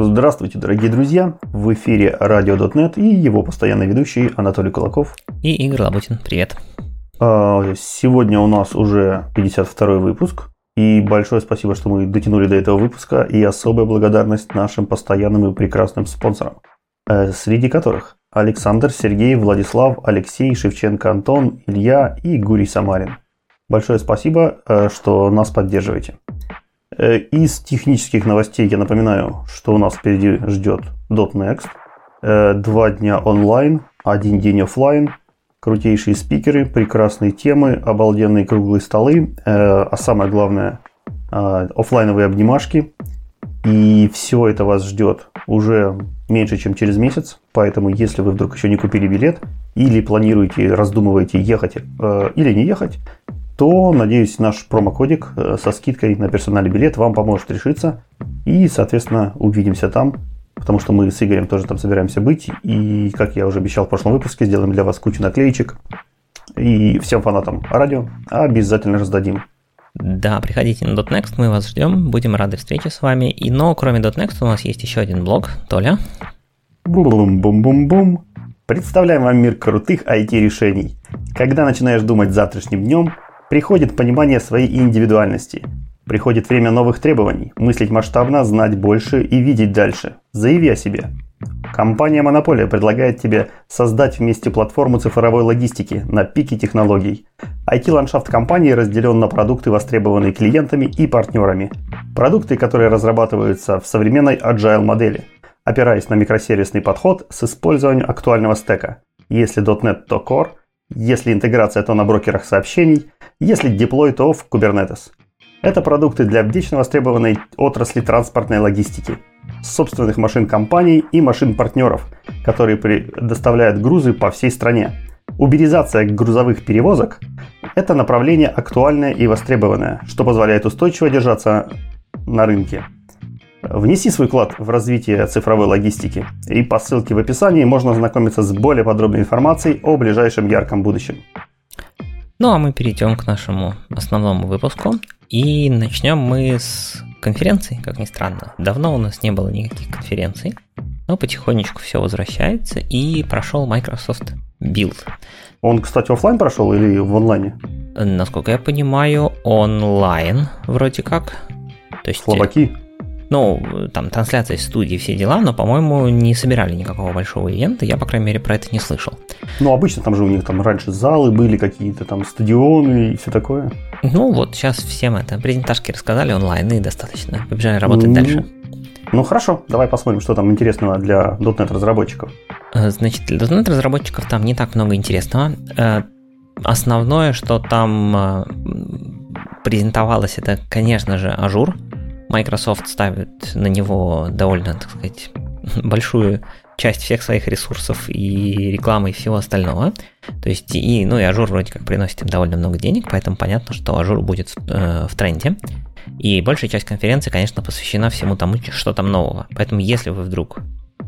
Здравствуйте, дорогие друзья! В эфире Radio.net и его постоянный ведущий Анатолий Кулаков. И Игорь Лабутин. Привет. А, сегодня у нас уже 52 выпуск. И большое спасибо, что мы дотянули до этого выпуска. И особая благодарность нашим постоянным и прекрасным спонсорам. Э, среди которых Александр, Сергей, Владислав, Алексей, Шевченко, Антон, Илья и Гурий Самарин. Большое спасибо, э, что нас поддерживаете. Э, из технических новостей я напоминаю, что у нас впереди ждет .next. Э, два дня онлайн, один день офлайн, крутейшие спикеры, прекрасные темы, обалденные круглые столы, э, а самое главное офлайновые обнимашки. И все это вас ждет уже меньше, чем через месяц. Поэтому, если вы вдруг еще не купили билет или планируете, раздумываете ехать или не ехать, то, надеюсь, наш промокодик э, со скидкой на персональный билет вам поможет решиться. И, соответственно, увидимся там, потому что мы с Игорем тоже там собираемся быть. И, как я уже обещал в прошлом выпуске, сделаем для вас кучу наклеечек. И всем фанатам радио обязательно раздадим. Да, приходите на .next, мы вас ждем, будем рады встрече с вами. И, но кроме .next у нас есть еще один блог. Толя? Бум-бум-бум-бум-бум. Представляем вам мир крутых IT-решений. Когда начинаешь думать завтрашним днем – Приходит понимание своей индивидуальности. Приходит время новых требований, мыслить масштабно, знать больше и видеть дальше. Заяви о себе. Компания Монополия предлагает тебе создать вместе платформу цифровой логистики на пике технологий. IT-ландшафт компании разделен на продукты, востребованные клиентами и партнерами. Продукты, которые разрабатываются в современной agile модели, опираясь на микросервисный подход с использованием актуального стека. Если .NET, то Core, если интеграция, то на брокерах сообщений – если деплой, то в Kubernetes. Это продукты для вечно востребованной отрасли транспортной логистики, собственных машин компаний и машин партнеров, которые предоставляют грузы по всей стране. Уберизация грузовых перевозок – это направление актуальное и востребованное, что позволяет устойчиво держаться на рынке. Внеси свой вклад в развитие цифровой логистики, и по ссылке в описании можно ознакомиться с более подробной информацией о ближайшем ярком будущем. Ну а мы перейдем к нашему основному выпуску. И начнем мы с конференции, как ни странно. Давно у нас не было никаких конференций, но потихонечку все возвращается, и прошел Microsoft Build. Он, кстати, офлайн прошел или в онлайне? Насколько я понимаю, онлайн вроде как. То есть, Слабаки? Ну, там трансляция из студии, все дела, но, по-моему, не собирали никакого большого ивента, я, по крайней мере, про это не слышал. Ну, обычно там же у них там раньше залы были какие-то, там стадионы и все такое. Ну, вот сейчас всем это презентажки рассказали онлайн и достаточно. Побежали работать ну, дальше. Ну, хорошо, давай посмотрим, что там интересного для .NET разработчиков. Э, значит, для .NET разработчиков там не так много интересного. Э, основное, что там э, презентовалось, это, конечно же, Azure. Microsoft ставит на него довольно, так сказать, большую часть всех своих ресурсов и рекламы и всего остального. То есть, и, ну и Azure вроде как приносит им довольно много денег, поэтому понятно, что Azure будет э, в тренде. И большая часть конференции, конечно, посвящена всему тому, что там нового. Поэтому, если вы вдруг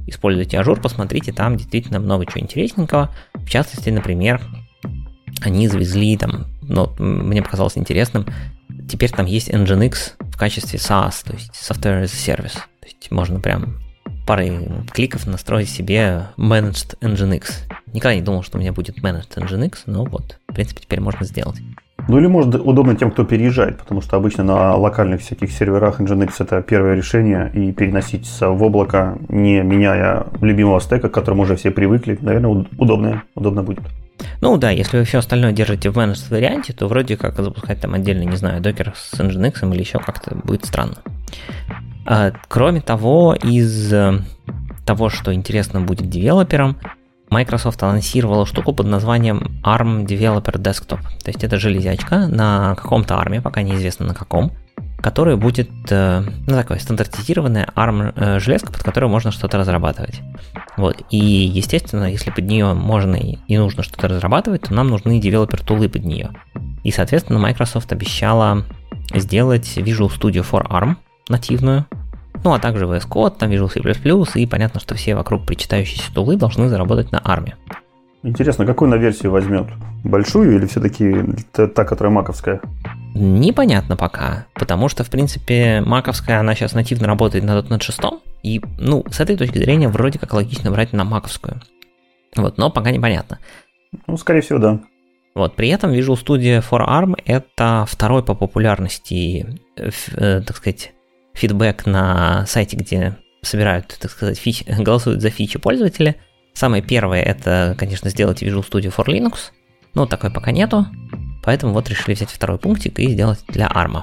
используете Azure, посмотрите, там действительно много чего интересненького. В частности, например, они завезли там, ну, мне показалось интересным, теперь там есть Nginx в качестве SaaS, то есть Software as a Service. То есть можно прям парой кликов настроить себе Managed Nginx. Никогда не думал, что у меня будет Managed Nginx, но вот, в принципе, теперь можно сделать. Ну или может удобно тем, кто переезжает, потому что обычно на локальных всяких серверах Nginx это первое решение, и переносить в облако, не меняя любимого стека, к которому уже все привыкли, наверное, удобно, удобно будет. Ну да, если вы все остальное держите в managed варианте, то вроде как запускать там отдельно, не знаю, докер с Nginx или еще как-то будет странно. А, кроме того, из э, того, что интересно будет девелоперам, Microsoft анонсировала штуку под названием ARM Developer Desktop. То есть это железячка на каком-то арме, пока неизвестно на каком, которая будет, э, ну, такое стандартизированная ARM э, железка, под которую можно что-то разрабатывать. Вот. И, естественно, если под нее можно и нужно что-то разрабатывать, то нам нужны девелопер-тулы под нее. И, соответственно, Microsoft обещала сделать Visual Studio for ARM нативную, ну а также VS Code, там Visual C++, и понятно, что все вокруг причитающиеся тулы должны заработать на ARM е. Интересно, какую она версию возьмет? Большую или все-таки та, которая маковская? Непонятно пока, потому что, в принципе, маковская, она сейчас нативно работает на .NET 6, И, ну, с этой точки зрения, вроде как логично брать на маковскую. Вот, но пока непонятно. Ну, скорее всего, да. Вот, при этом Visual Studio for ARM это второй по популярности, э, э, так сказать, фидбэк на сайте, где собирают, так сказать, фичи, голосуют за фичи пользователя. Самое первое это, конечно, сделать Visual Studio for Linux, но такой пока нету, поэтому вот решили взять второй пунктик и сделать для ARM.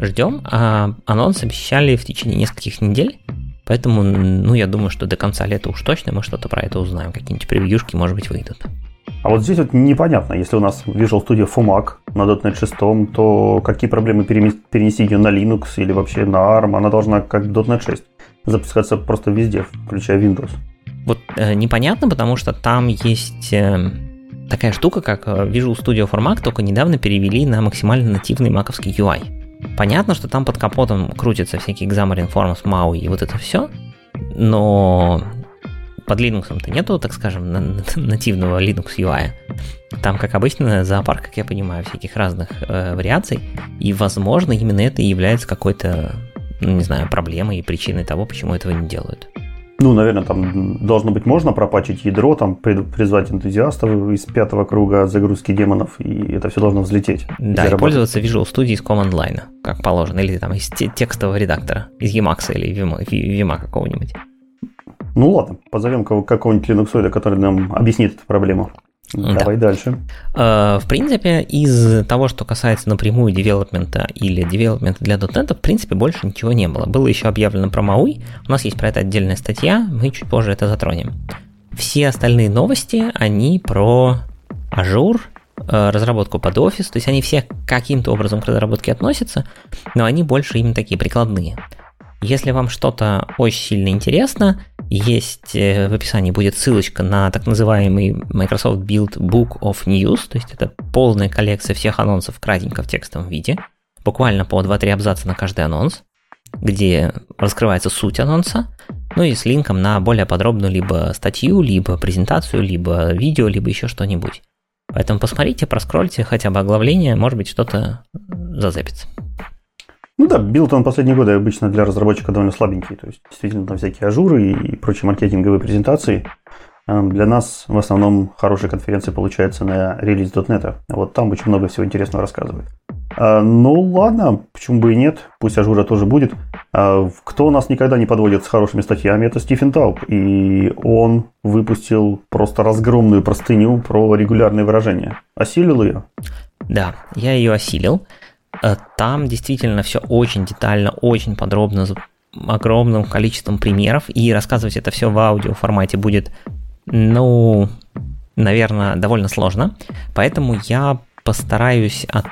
Ждем, а анонс обещали в течение нескольких недель, поэтому, ну, я думаю, что до конца лета уж точно мы что-то про это узнаем, какие-нибудь превьюшки, может быть, выйдут. А вот здесь вот непонятно, если у нас Visual Studio FUMAC на .NET 6, то какие проблемы перенести ее на Linux или вообще на ARM? Она должна как .NET 6 запускаться просто везде, включая Windows. Вот э, непонятно, потому что там есть э, такая штука, как э, Visual Studio for Mac, только недавно перевели на максимально нативный маковский UI. Понятно, что там под капотом крутятся всякие Xamarin Forms, MAUI и вот это все, но под Linux-то нету, так скажем, нативного Linux UI. Там, как обычно, зоопарк, как я понимаю, всяких разных э, вариаций, и, возможно, именно это и является какой-то, ну, не знаю, проблемой и причиной того, почему этого не делают. Ну, наверное, там должно быть можно пропачить ядро, там призвать энтузиастов из пятого круга загрузки демонов, и это все должно взлететь. Да, и пользоваться Visual Studio из Command Line, как положено, или там из текстового редактора, из Emacs или Vima, Vima какого-нибудь. Ну ладно, позовем какого-нибудь линуксоида, который нам объяснит эту проблему. Давай да. дальше. Э, в принципе, из того, что касается напрямую девелопмента или девелопмента для .NET, в принципе, больше ничего не было. Было еще объявлено про MAUI, у нас есть про это отдельная статья, мы чуть позже это затронем. Все остальные новости, они про Azure, э, разработку под офис, то есть они все каким-то образом к разработке относятся, но они больше именно такие прикладные. Если вам что-то очень сильно интересно, есть э, в описании будет ссылочка на так называемый Microsoft Build Book of News, то есть это полная коллекция всех анонсов кратенько в текстовом виде, буквально по 2-3 абзаца на каждый анонс, где раскрывается суть анонса, ну и с линком на более подробную либо статью, либо презентацию, либо видео, либо еще что-нибудь. Поэтому посмотрите, проскрольте хотя бы оглавление, может быть что-то зацепится. Ну да, Build он последние годы обычно для разработчика довольно слабенький. То есть действительно там всякие Azure ы и прочие маркетинговые презентации. Эм, для нас в основном хорошие конференции получаются на релиз .NET. Вот там очень много всего интересного рассказывает. А, ну ладно, почему бы и нет, пусть Azure тоже будет. А, кто нас никогда не подводит с хорошими статьями, это Стивен Тауб. И он выпустил просто разгромную простыню про регулярные выражения. Осилил ее? Да, я ее осилил. Э, там действительно все очень детально, очень подробно, с огромным количеством примеров, и рассказывать это все в аудио формате будет, ну, наверное, довольно сложно. Поэтому я постараюсь от,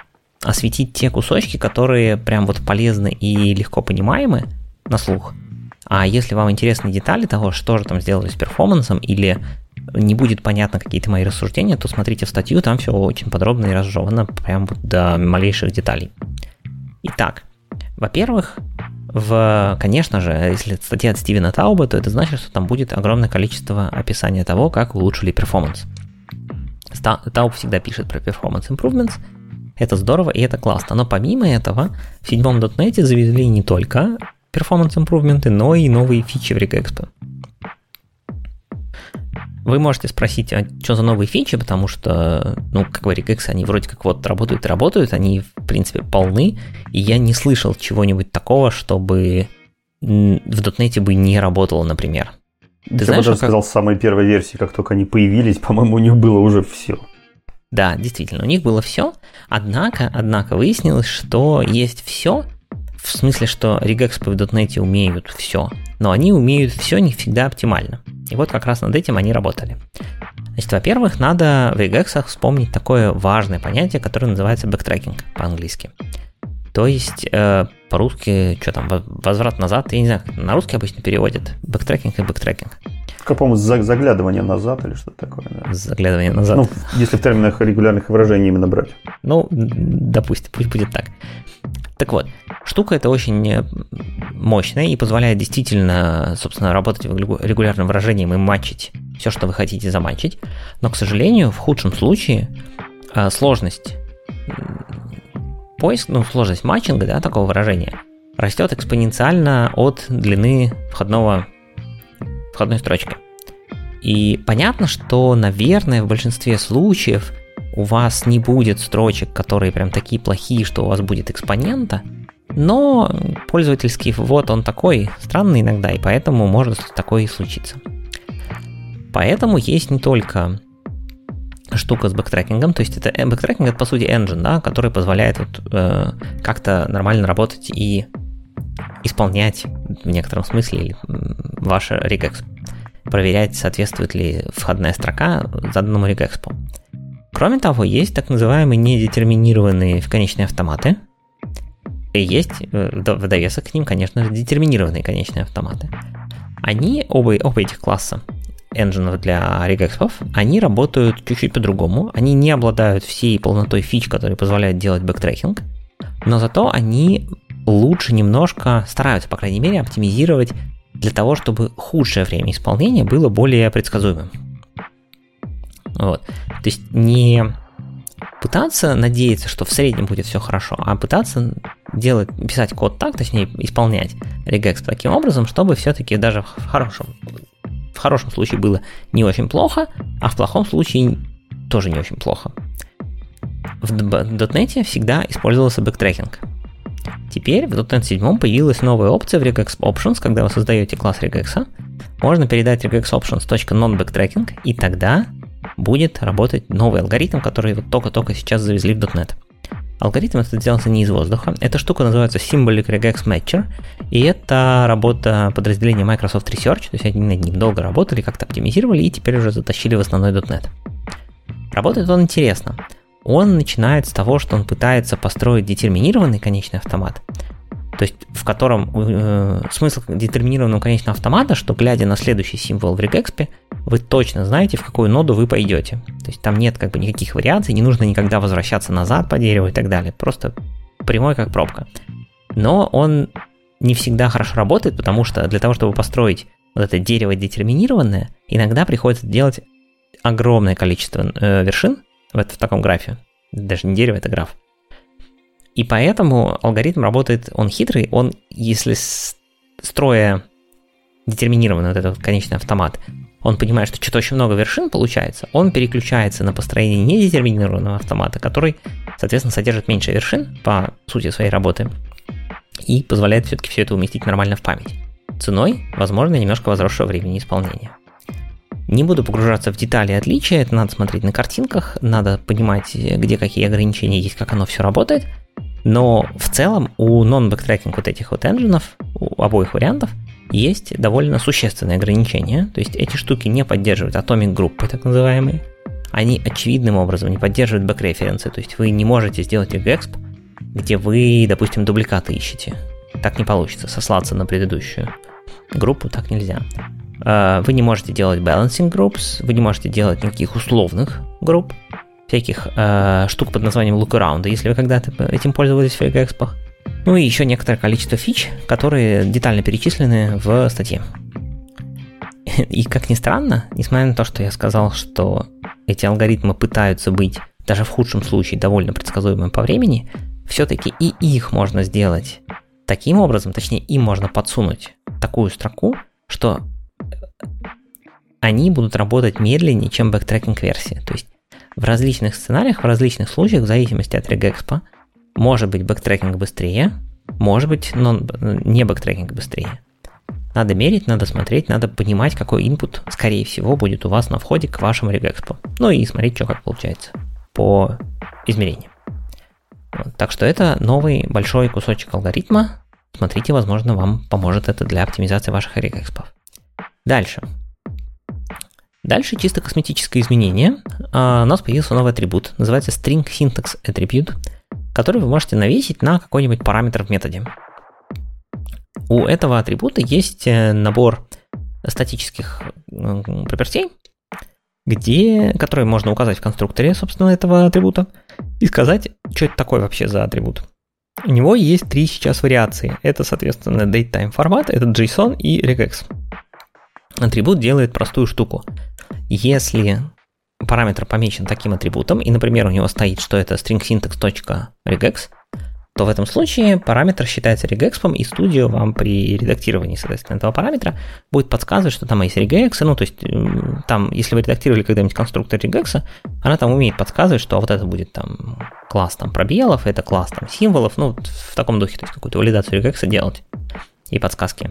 осветить те кусочки, которые прям вот полезны и легко понимаемы на слух. А если вам интересны детали того, что же там сделали с перформансом, или не будет понятно какие-то мои рассуждения, то смотрите статью, там все очень подробно и разжевано, прям до малейших деталей. Итак, во-первых, в, конечно же, если статья от Стивена Тауба, то это значит, что там будет огромное количество описания того, как улучшили перформанс. Тауб всегда пишет про performance improvements, это здорово и это классно. Но помимо этого, в седьмом .NET завезли не только performance improvement, но и новые фичи в Regex. Вы можете спросить, а что за новые фичи, потому что, ну, как бы Regex, они вроде как вот работают и работают, они, в принципе, полны, и я не слышал чего-нибудь такого, чтобы в .NET бы не работало, например. Ты я знаешь, бы даже как... сказал, с самой первой версии, как только они появились, по-моему, у них было уже все. Да, действительно, у них было все, однако, однако выяснилось, что есть все, в смысле, что регэкспы в .NET умеют все, но они умеют все не всегда оптимально. И вот как раз над этим они работали. Значит, во-первых, надо в regex ах вспомнить такое важное понятие, которое называется backtracking по-английски. То есть, э, по-русски, что там, возврат назад, я не знаю, на русский обычно переводят backtracking и backtracking. По-моему, заглядывание назад или что-то такое. Да? Заглядывание назад. Ну, если в терминах регулярных выражений именно брать. Ну, допустим, пусть будет так. Так вот, штука эта очень мощная и позволяет действительно, собственно, работать регулярным выражением и матчить все, что вы хотите заматчить. Но, к сожалению, в худшем случае а, сложность поиск, ну, сложность матчинга, да, такого выражения, растет экспоненциально от длины входного, входной строчки. И понятно, что, наверное, в большинстве случаев у вас не будет строчек, которые прям такие плохие, что у вас будет экспонента, но пользовательский ввод, он такой странный иногда, и поэтому может такое и случиться. Поэтому есть не только штука с backtracking ом, то есть это э, backtracking это по сути engine, да, который позволяет вот, э, как-то нормально работать и исполнять в некотором смысле ваш regex, проверять, соответствует ли входная строка заданному regex. Кроме того, есть так называемые недетерминированные конечные автоматы, и есть э, в довесок к ним, конечно же, детерминированные конечные автоматы. Они, оба, оба этих класса, engine для regexp ов, они работают чуть-чуть по-другому. Они не обладают всей полнотой фич, которые позволяют делать backtracking, но зато они лучше немножко стараются, по крайней мере, оптимизировать для того, чтобы худшее время исполнения было более предсказуемым. Вот. То есть не пытаться надеяться, что в среднем будет все хорошо, а пытаться делать, писать код так, точнее исполнять regex таким образом, чтобы все-таки даже в хорошем в хорошем случае было не очень плохо, а в плохом случае тоже не очень плохо. В .NET всегда использовался backtracking. Теперь в .NET 7 появилась новая опция в regex options, когда вы создаете класс regex, можно передать regex options.nonbacktracking, и тогда будет работать новый алгоритм, который вот только-только сейчас завезли в .NET. Алгоритм этот делался не из воздуха. Эта штука называется Symbolic Regex Matcher, и это работа подразделения Microsoft Research, то есть они над ним долго работали, как-то оптимизировали и теперь уже затащили в основной .NET. Работает он интересно. Он начинает с того, что он пытается построить детерминированный конечный автомат, то есть в котором э, смысл детерминированного конечного автомата, что глядя на следующий символ в регекспе, вы точно знаете, в какую ноду вы пойдете. То есть там нет как бы никаких вариаций, не нужно никогда возвращаться назад по дереву и так далее. Просто прямой как пробка. Но он не всегда хорошо работает, потому что для того, чтобы построить вот это дерево детерминированное, иногда приходится делать огромное количество э, вершин в, в таком графе. Даже не дерево, это граф. И поэтому алгоритм работает, он хитрый, он, если строя детерминированный вот этот конечный автомат, он понимает, что что-то очень много вершин получается, он переключается на построение недетерминированного автомата, который, соответственно, содержит меньше вершин по сути своей работы и позволяет все-таки все это уместить нормально в память. Ценой, возможно, немножко возросшего времени исполнения. Не буду погружаться в детали отличия, это надо смотреть на картинках, надо понимать, где какие ограничения есть, как оно все работает. Но в целом у non-backtracking вот этих вот энджинов, у обоих вариантов, есть довольно существенные ограничения. То есть эти штуки не поддерживают atomic группы, так называемые. Они очевидным образом не поддерживают бэкреференсы. То есть вы не можете сделать exp, где вы, допустим, дубликаты ищете. Так не получится, сослаться на предыдущую группу так нельзя. А, вы не можете делать balancing groups, вы не можете делать никаких условных групп, всяких э, штук под названием lookaround, если вы когда-то этим пользовались в FreeGexpo. Ну и еще некоторое количество фич, которые детально перечислены в статье. И как ни странно, несмотря на то, что я сказал, что эти алгоритмы пытаются быть даже в худшем случае довольно предсказуемыми по времени, все-таки и их можно сделать таким образом, точнее им можно подсунуть такую строку, что они будут работать медленнее, чем backtracking версия. То есть в различных сценариях, в различных случаях, в зависимости от regexp а, может быть backtracking быстрее, может быть но не backtracking быстрее. Надо мерить, надо смотреть, надо понимать, какой input, скорее всего, будет у вас на входе к вашему regexp у. Ну и смотреть, что как получается по измерениям. Так что это новый большой кусочек алгоритма. Смотрите, возможно, вам поможет это для оптимизации ваших регэкспов. Дальше. Дальше чисто косметическое изменение. А, у нас появился новый атрибут, называется String Syntax Attribute, который вы можете навесить на какой-нибудь параметр в методе. У этого атрибута есть э, набор статических пропертей, где, которые можно указать в конструкторе, собственно, этого атрибута, и сказать, что это такое вообще за атрибут. У него есть три сейчас вариации. Это, соответственно, datetime формат, это JSON и regex. Атрибут делает простую штуку. Если параметр помечен таким атрибутом, и, например, у него стоит, что это string syntax.regex, то в этом случае параметр считается регекспом, и студио вам при редактировании, соответственно, этого параметра будет подсказывать, что там есть регексы, ну, то есть там, если вы редактировали когда-нибудь конструктор регекса, она там умеет подсказывать, что вот это будет там класс там пробелов, это класс там символов, ну, в таком духе, то есть какую-то валидацию регекса делать и подсказки.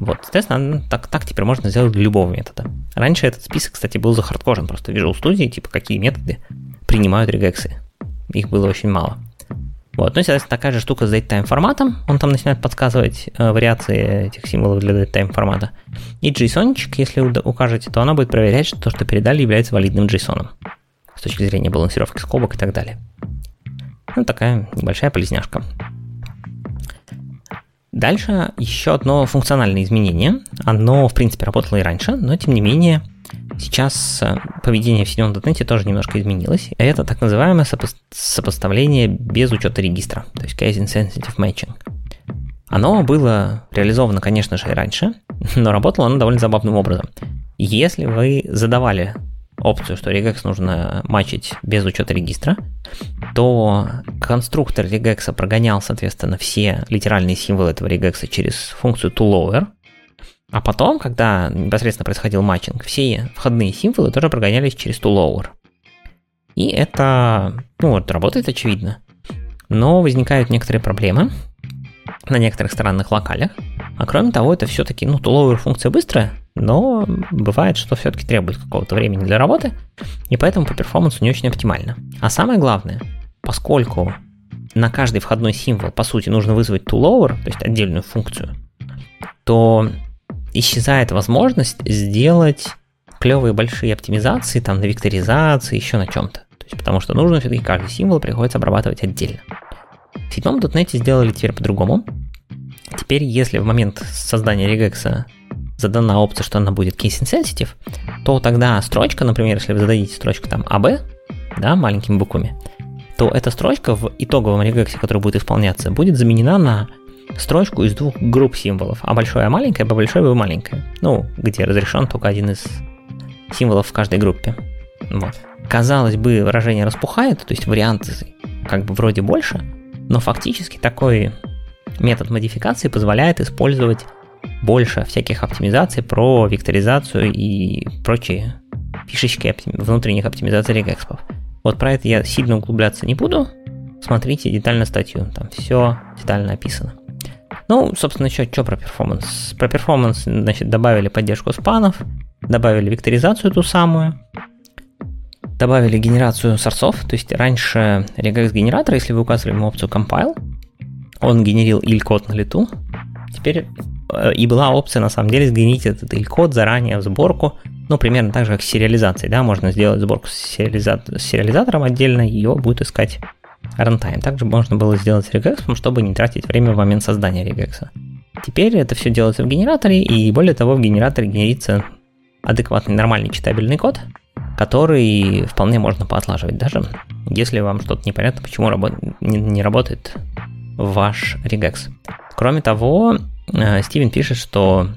Вот, соответственно, так, так теперь можно сделать для любого метода. Раньше этот список, кстати, был захардкожен, просто Visual Studio, типа, какие методы принимают регексы. Их было очень мало. Вот, ну, соответственно, такая же штука с datetime форматом. Он там начинает подсказывать э, вариации этих символов для datetime формата. И JSON, если укажете, то она будет проверять, что то, что передали, является валидным JSON. С точки зрения балансировки скобок и так далее. Ну, такая небольшая полезняшка. Дальше еще одно функциональное изменение. Оно, в принципе, работало и раньше, но тем не менее сейчас э, поведение в .NET тоже немножко изменилось. Это так называемое сопо- сопоставление без учета регистра, то есть Case Insensitive Matching. Оно было реализовано, конечно же, и раньше, но работало оно довольно забавным образом. Если вы задавали опцию, что regex нужно матчить без учета регистра, то конструктор regex прогонял, соответственно, все литеральные символы этого regex через функцию toLower, а потом, когда непосредственно происходил матчинг, все входные символы тоже прогонялись через toLower. И это, ну вот, работает очевидно. Но возникают некоторые проблемы на некоторых странных локалях. А кроме того, это все-таки, ну, toLower функция быстрая, но бывает, что все-таки требует какого-то времени для работы, и поэтому по перформансу не очень оптимально. А самое главное, поскольку на каждый входной символ, по сути, нужно вызвать toLower, то есть отдельную функцию, то исчезает возможность сделать клевые большие оптимизации там на векторизации, еще на чем-то. То есть, потому что нужно все-таки каждый символ приходится обрабатывать отдельно. В седьмом .NET сделали теперь по-другому. Теперь, если в момент создания регекса задана опция, что она будет case insensitive, то тогда строчка, например, если вы зададите строчку там AB, да, маленькими буквами, то эта строчка в итоговом регексе, который будет исполняться, будет заменена на строчку из двух групп символов, а большое А маленькое, Б большое, Б маленькое. Ну, где разрешен только один из символов в каждой группе. Вот. Казалось бы, выражение распухает, то есть варианты как бы вроде больше, но фактически такой метод модификации позволяет использовать больше всяких оптимизаций про векторизацию и прочие фишечки внутренних оптимизаций regex'ов. Вот про это я сильно углубляться не буду. Смотрите детально статью, там все детально описано. Ну, собственно, еще что про performance? Про перформанс, значит, добавили поддержку спанов, добавили векторизацию ту самую, добавили генерацию сорсов, то есть раньше regex генератор, если вы указывали ему опцию compile, он генерил il-код на лету, теперь и была опция, на самом деле, сгенерить этот il-код заранее в сборку, ну, примерно так же, как с сериализацией, да, можно сделать сборку с, сериализа... с сериализатором отдельно, ее будет искать runtime. Также можно было сделать с регексом, чтобы не тратить время в момент создания регекса. Теперь это все делается в генераторе, и более того, в генераторе генерится адекватный нормальный читабельный код, который вполне можно поотлаживать даже, если вам что-то непонятно, почему рабо- не, не работает ваш регекс. Кроме того, э, Стивен пишет, что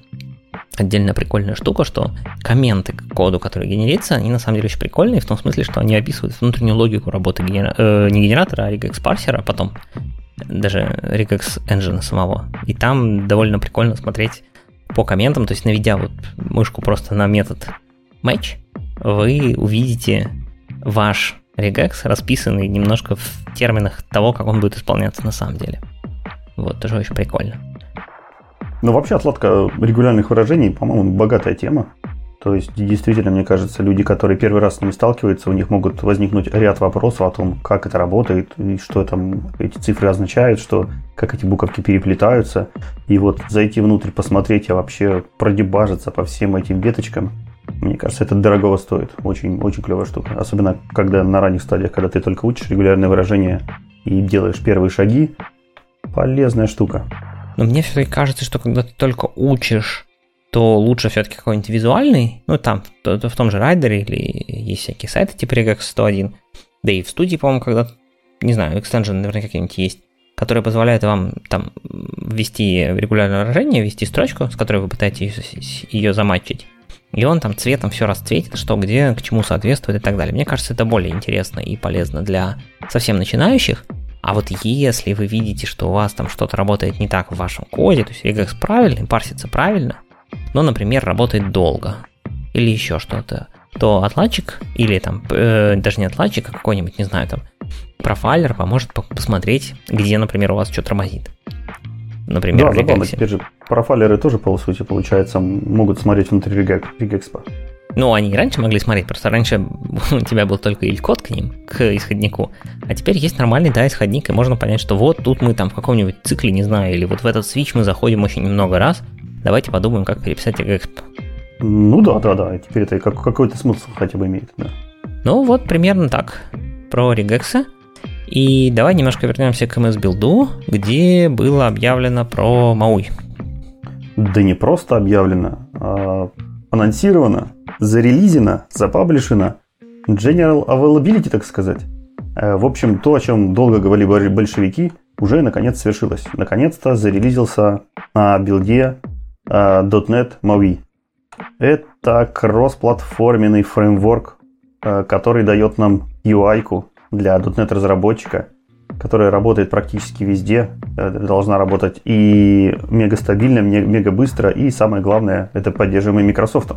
отдельно прикольная штука, что комменты к коду, который генерится, они на самом деле очень прикольные, в том смысле, что они описывают внутреннюю логику работы генера... э, не генератора, а regex парсера, а потом даже regex engine самого. И там довольно прикольно смотреть по комментам, то есть наведя вот мышку просто на метод match, вы увидите ваш regex расписанный немножко в терминах того, как он будет исполняться на самом деле. Вот, тоже очень прикольно. Ну, вообще, отладка регулярных выражений, по-моему, богатая тема. То есть, действительно, мне кажется, люди, которые первый раз с ними сталкиваются, у них могут возникнуть ряд вопросов о том, как это работает, и что там эти цифры означают, что, как эти буковки переплетаются. И вот зайти внутрь, посмотреть, а вообще продебажиться по всем этим веточкам, мне кажется, это дорогого стоит. Очень, очень клевая штука. Особенно, когда на ранних стадиях, когда ты только учишь регулярные выражения и делаешь первые шаги, полезная штука. Но мне все-таки кажется, что когда ты только учишь, то лучше все-таки какой-нибудь визуальный, ну там, то, то в том же райдере или есть всякие сайты типа Regex 101, да и в студии, по-моему, когда, не знаю, экстенжен наверное какие-нибудь есть, которые позволяют вам там ввести регулярное выражение, ввести строчку, с которой вы пытаетесь ее заматчить, и он там цветом все расцветит, что где, к чему соответствует и так далее. Мне кажется, это более интересно и полезно для совсем начинающих, А вот если вы видите, что у вас там что-то работает не так в вашем коде, то есть regex правильный, парсится правильно, но, например, работает долго, или еще что-то, то отладчик, или там, э, даже не отладчик, а какой-нибудь, не знаю, там, профайлер поможет посмотреть, где, например, у вас что тормозит. Например, да, в забавно, теперь же профайлеры тоже, по сути, получается, могут смотреть внутри регэкспа. Ну, они и раньше могли смотреть, просто раньше у тебя был только или код к ним, к исходнику, а теперь есть нормальный, да, исходник, и можно понять, что вот тут мы там в каком-нибудь цикле, не знаю, или вот в этот свич мы заходим очень много раз, давайте подумаем, как переписать regex. Ну да, да, да, теперь это как, какой-то смысл хотя бы имеет, да. Ну вот примерно так про регексы. И давай немножко вернемся к MS Build, где было объявлено про Мауи. Да не просто объявлено, а анонсировано, зарелизено, запаблишено. General Availability, так сказать. Э, в общем, то, о чем долго говорили большевики, уже наконец свершилось. Наконец-то зарелизился на билде э, .NET MAUI. Это кроссплатформенный фреймворк, э, который дает нам UI-ку для .NET разработчика, которая работает практически везде, э, должна работать и мега стабильно, мега быстро, и самое главное, это поддерживаемый Microsoft.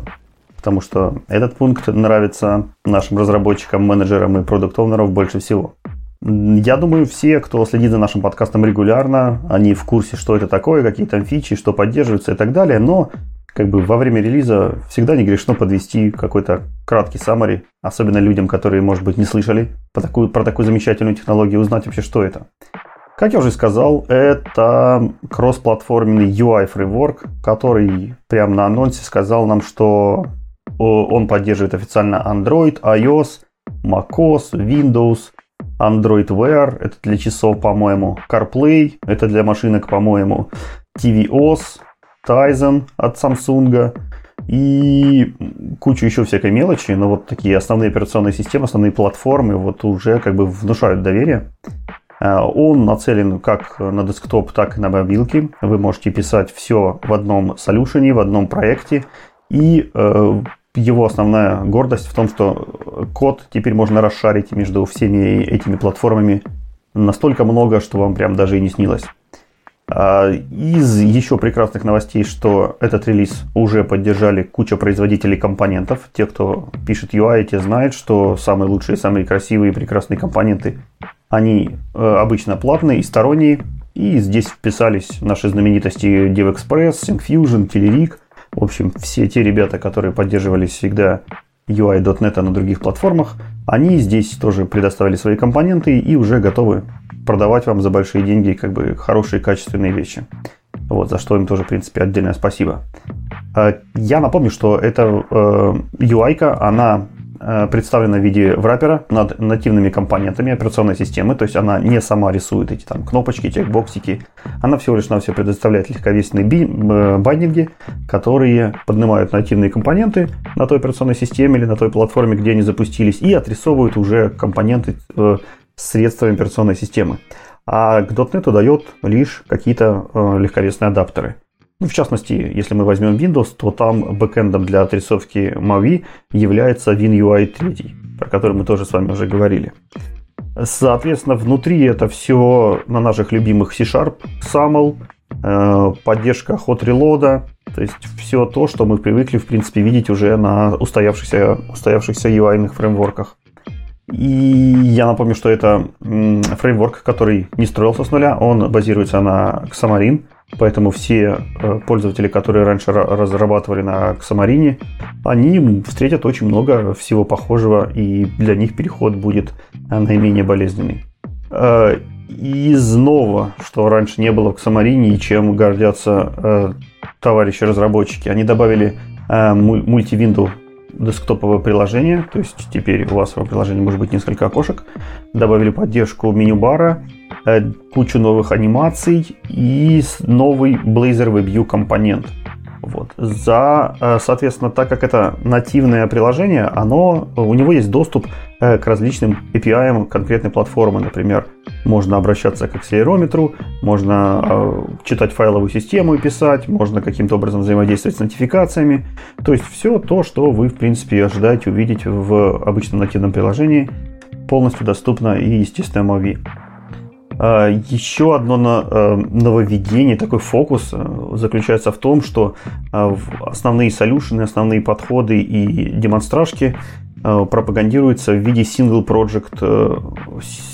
Потому что этот пункт нравится нашим разработчикам, менеджерам и продукт-оунерам больше всего. Я думаю, все, кто следит за нашим подкастом регулярно, они в курсе, что это такое, какие там фичи, что поддерживается и так далее, но как бы во время релиза всегда не грешно подвести какой-то краткий summary, особенно людям, которые, может быть, не слышали про такую, про такую замечательную технологию, узнать вообще, что это. Как я уже сказал, это кроссплатформенный UI фреймворк, который прямо на анонсе сказал нам, что он поддерживает официально Android, iOS, macOS, Windows, Android Wear, это для часов, по-моему, CarPlay, это для машинок, по-моему, tvOS, Tizen от Samsung и кучу еще всякой мелочи, но вот такие основные операционные системы, основные платформы вот уже как бы внушают доверие. Э, он нацелен как на десктоп, так и на мобилки. Вы можете писать все в одном солюшене, в одном проекте. И э, его основная гордость в том, что код теперь можно расшарить между всеми этими платформами настолько много, что вам прям даже и не снилось. А, из еще прекрасных новостей, что этот релиз уже поддержали куча производителей компонентов. Те, кто пишет UI, те знают, что самые лучшие, самые красивые и прекрасные компоненты, они э, обычно платные и сторонние. И здесь вписались наши знаменитости DevExpress, SyncFusion, Telerik. В общем, все те ребята, которые поддерживались всегда UI.NET на других платформах, они здесь тоже предоставили свои компоненты и уже готовы продавать вам за большие деньги как бы хорошие качественные вещи. Вот, за что им тоже, в принципе, отдельное спасибо. А, я напомню, что эта UI, э, она э, представлена в виде враппера над нативными компонентами операционной системы, то есть она не сама рисует эти там кнопочки, чекбоксики, она всего лишь на все предоставляет легковесные э, байдинги, которые поднимают нативные компоненты на той операционной системе или на той платформе, где они запустились, и отрисовывают уже компоненты средствами операционной системы. А к .NET дает лишь какие-то э, легковесные адаптеры. Ну, в частности, если мы возьмем Windows, то там бэкэндом для отрисовки MAUI является WinUI 3, про который мы тоже с вами уже говорили. Соответственно, внутри это все на наших любимых C-Sharp, SAML, э, поддержка hot reload, то есть все то, что мы привыкли, в принципе, видеть уже на устоявшихся, устоявшихся UI фреймворках. И я напомню, что это фреймворк, который не строился с нуля, он базируется на Xamarin, поэтому все э, пользователи, которые раньше разрабатывали на Xamarin, они встретят очень много всего похожего, и для них переход будет э, наименее болезненный. Э, из нового, что раньше не было в Xamarin, и чем гордятся товарищи разработчики, они добавили мультивинду десктоповое приложение, то есть теперь у вас в приложении может быть несколько окошек. Добавили поддержку меню-бара, э, кучу новых анимаций и новый Blazor WebView компонент. Вот. За, э, соответственно, так как это нативное приложение, оно, у него есть доступ э, к различным API конкретной платформы. Например, можно обращаться к акселерометру, можно э, читать файловую систему и писать, можно каким-то образом взаимодействовать с нотификациями. То есть все то, что вы, в принципе, ожидаете увидеть в обычном нативном приложении, полностью доступно и, естественно, MOVI. Еще одно нововведение, такой фокус заключается в том, что основные солюшены, основные подходы и демонстражки Э, пропагандируется в виде single project, э,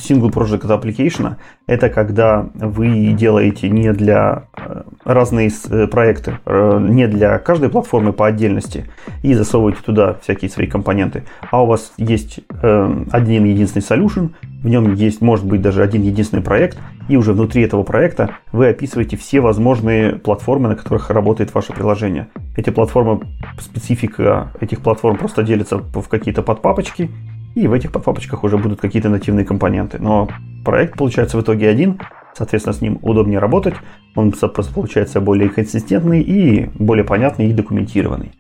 single project application. Это когда вы делаете не для э, разные проекты, не для каждой платформы по отдельности и засовываете туда всякие свои компоненты, а у вас есть один единственный solution, в нем есть, может быть, даже один единственный проект, и уже внутри этого проекта вы описываете все возможные платформы, на которых работает ваше приложение. Эти платформы, специфика этих платформ просто делится в какие-то подпапочки, и в этих подпапочках уже будут какие-то нативные компоненты. Но проект получается в итоге один, соответственно, с ним удобнее работать, он получается более консистентный и более понятный и документированный.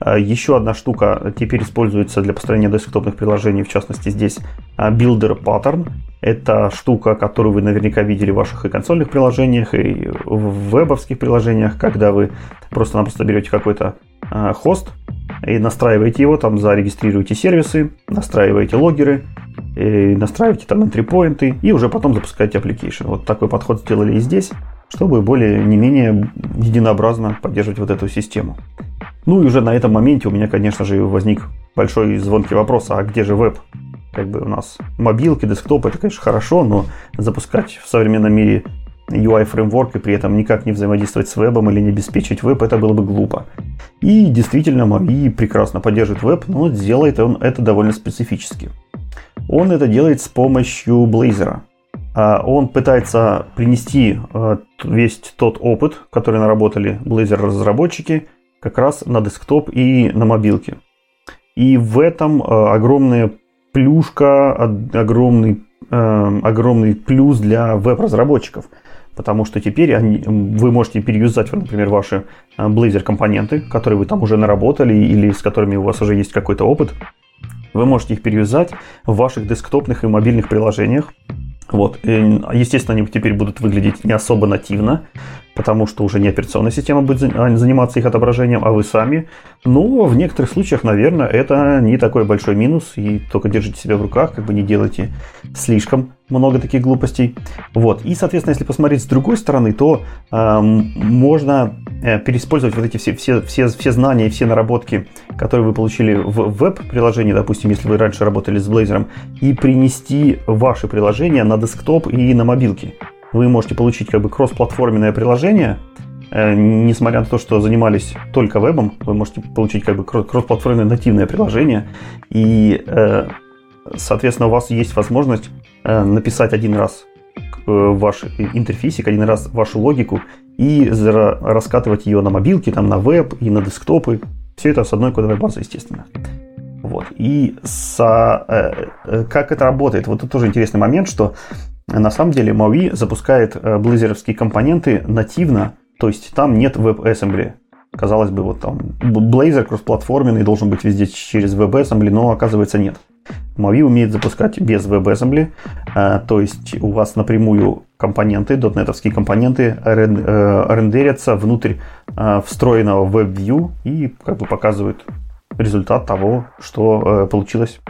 А, еще одна штука теперь используется для построения десктопных приложений, в частности здесь а, Builder Pattern. Это штука, которую вы наверняка видели в ваших и консольных приложениях, и в вебовских приложениях, когда вы просто-напросто берете какой-то хост и настраиваете его, там зарегистрируете сервисы, настраиваете логеры, и настраиваете там entry и уже потом запускаете application. Вот такой подход сделали и здесь, чтобы более не менее единообразно поддерживать вот эту систему. Ну и уже на этом моменте у меня, конечно же, возник большой звонкий вопрос, а где же веб? Как бы у нас мобилки, десктоп, это, конечно, хорошо, но запускать в современном мире UI-фреймворк и при этом никак не взаимодействовать с вебом или не обеспечить веб, это было бы глупо. И действительно, Mavi прекрасно поддерживает веб, но делает он это довольно специфически. Он это делает с помощью Blazor. А он пытается принести э, весь тот опыт, который наработали Blazor разработчики, как раз на десктоп и на мобилке. И в этом э, огромная плюшка, огромный, э, огромный плюс для веб-разработчиков. Потому что теперь они, вы можете переюзать, например, ваши э, Blazor компоненты, которые вы там уже наработали или с которыми у вас уже есть какой-то опыт. Вы можете их переюзать в ваших десктопных и мобильных приложениях. Вот. Естественно, они теперь будут выглядеть не особо нативно, потому что уже не операционная система будет а, заниматься их отображением, а вы сами. Но в некоторых случаях, наверное, это не такой большой минус, и только держите себя в руках, как бы не делайте слишком много таких глупостей. Вот. И, соответственно, если посмотреть с другой стороны, то э, можно э, переиспользовать вот эти все, все, все, все знания все наработки, которые вы получили в веб-приложении, допустим, если вы раньше работали с Blazor, и принести ваши приложения на десктоп и на мобилки вы можете получить как бы кроссплатформенное приложение, э, несмотря на то, что занимались только вебом, вы можете получить как бы кроссплатформенное нативное приложение, и, э, соответственно, у вас есть возможность э, написать один раз ваш интерфейсик, один раз вашу логику и раскатывать ее на мобилки, там, на веб и на десктопы. Все это с одной кодовой базой, естественно. Вот. И со, э, как это работает? Вот тут тоже интересный момент, что на самом деле Maui запускает э, блейзеровские компоненты нативно, то есть там нет WebAssembly. Казалось бы, вот там Blazor кроссплатформенный должен быть везде через WebAssembly, но оказывается нет. Mavi умеет запускать без WebAssembly, э, то есть у вас напрямую компоненты, дотнетовские компоненты э, рендерятся внутрь встроенного WebView и как бы показывают результат того, что получилось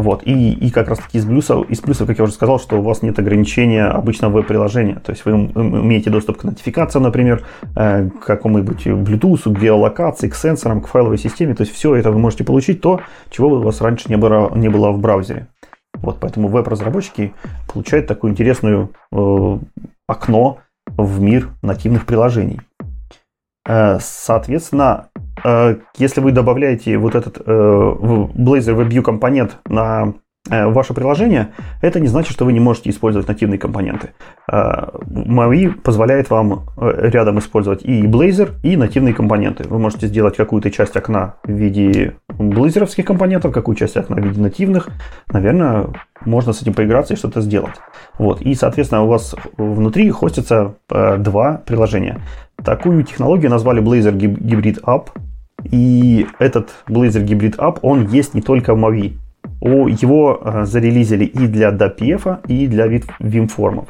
вот. И, и как раз таки из плюсов, из плюсов, как я уже сказал, что у вас нет ограничения обычного веб-приложения. То есть вы имеете доступ к нотификациям, например, э, к какому-нибудь Bluetooth, к геолокации, к сенсорам, к файловой системе. То есть все это вы можете получить то, чего у вас раньше не было, не было в браузере. Вот поэтому веб-разработчики получают такую интересную э, окно в мир нативных приложений. Э, соответственно, Э, если вы добавляете вот этот э, Blazor WebView компонент на ваше приложение, это не значит, что вы не можете использовать нативные компоненты. Maui позволяет вам рядом использовать и Blazor, и нативные компоненты. Вы можете сделать какую-то часть окна в виде блейзеровских компонентов, какую часть окна в виде нативных. Наверное, можно с этим поиграться и что-то сделать. Вот. И, соответственно, у вас внутри хостятся два приложения. Такую технологию назвали Blazor Hybrid App. И этот Blazor Hybrid App, он есть не только в Mavi. Его э, зарелизили и для DPF, и для Vim-формов.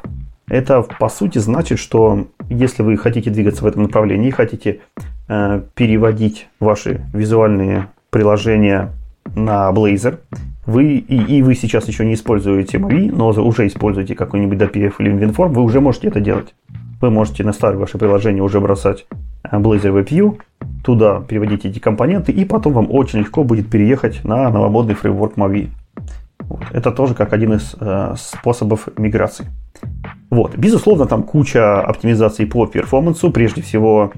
Это, по сути, значит, что если вы хотите двигаться в этом направлении, хотите э, переводить ваши визуальные приложения на Blazor, вы, и, и вы сейчас еще не используете Mavi, но уже используете какой-нибудь DPF или WinForm, вы уже можете это делать. Вы можете на старое ваше приложение уже бросать э, Blazor WebView, туда переводить эти компоненты, и потом вам очень легко будет переехать на новомодный фреймворк Mavi. Вот. Это тоже как один из э, способов миграции. Вот. Безусловно, там куча оптимизаций по перформансу. Прежде всего,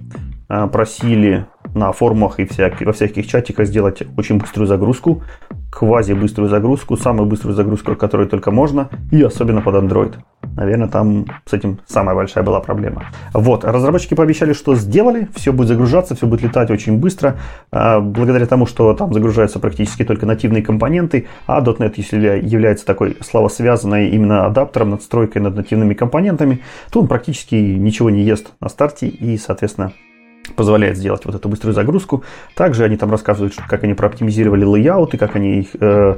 э, просили на форумах и всяк, во всяких чатиках сделать очень быструю загрузку, квази-быструю загрузку, самую быструю загрузку, которую только можно, и особенно под Android. Наверное, там с этим самая большая была проблема. Вот, разработчики пообещали, что сделали, все будет загружаться, все будет летать очень быстро, а, благодаря тому, что там загружаются практически только нативные компоненты, а .NET, если является такой славосвязанной именно адаптером, надстройкой над нативными компонентами, то он практически ничего не ест на старте и, соответственно, позволяет сделать вот эту быструю загрузку. Также они там рассказывают, как они прооптимизировали лейауты, как они их э,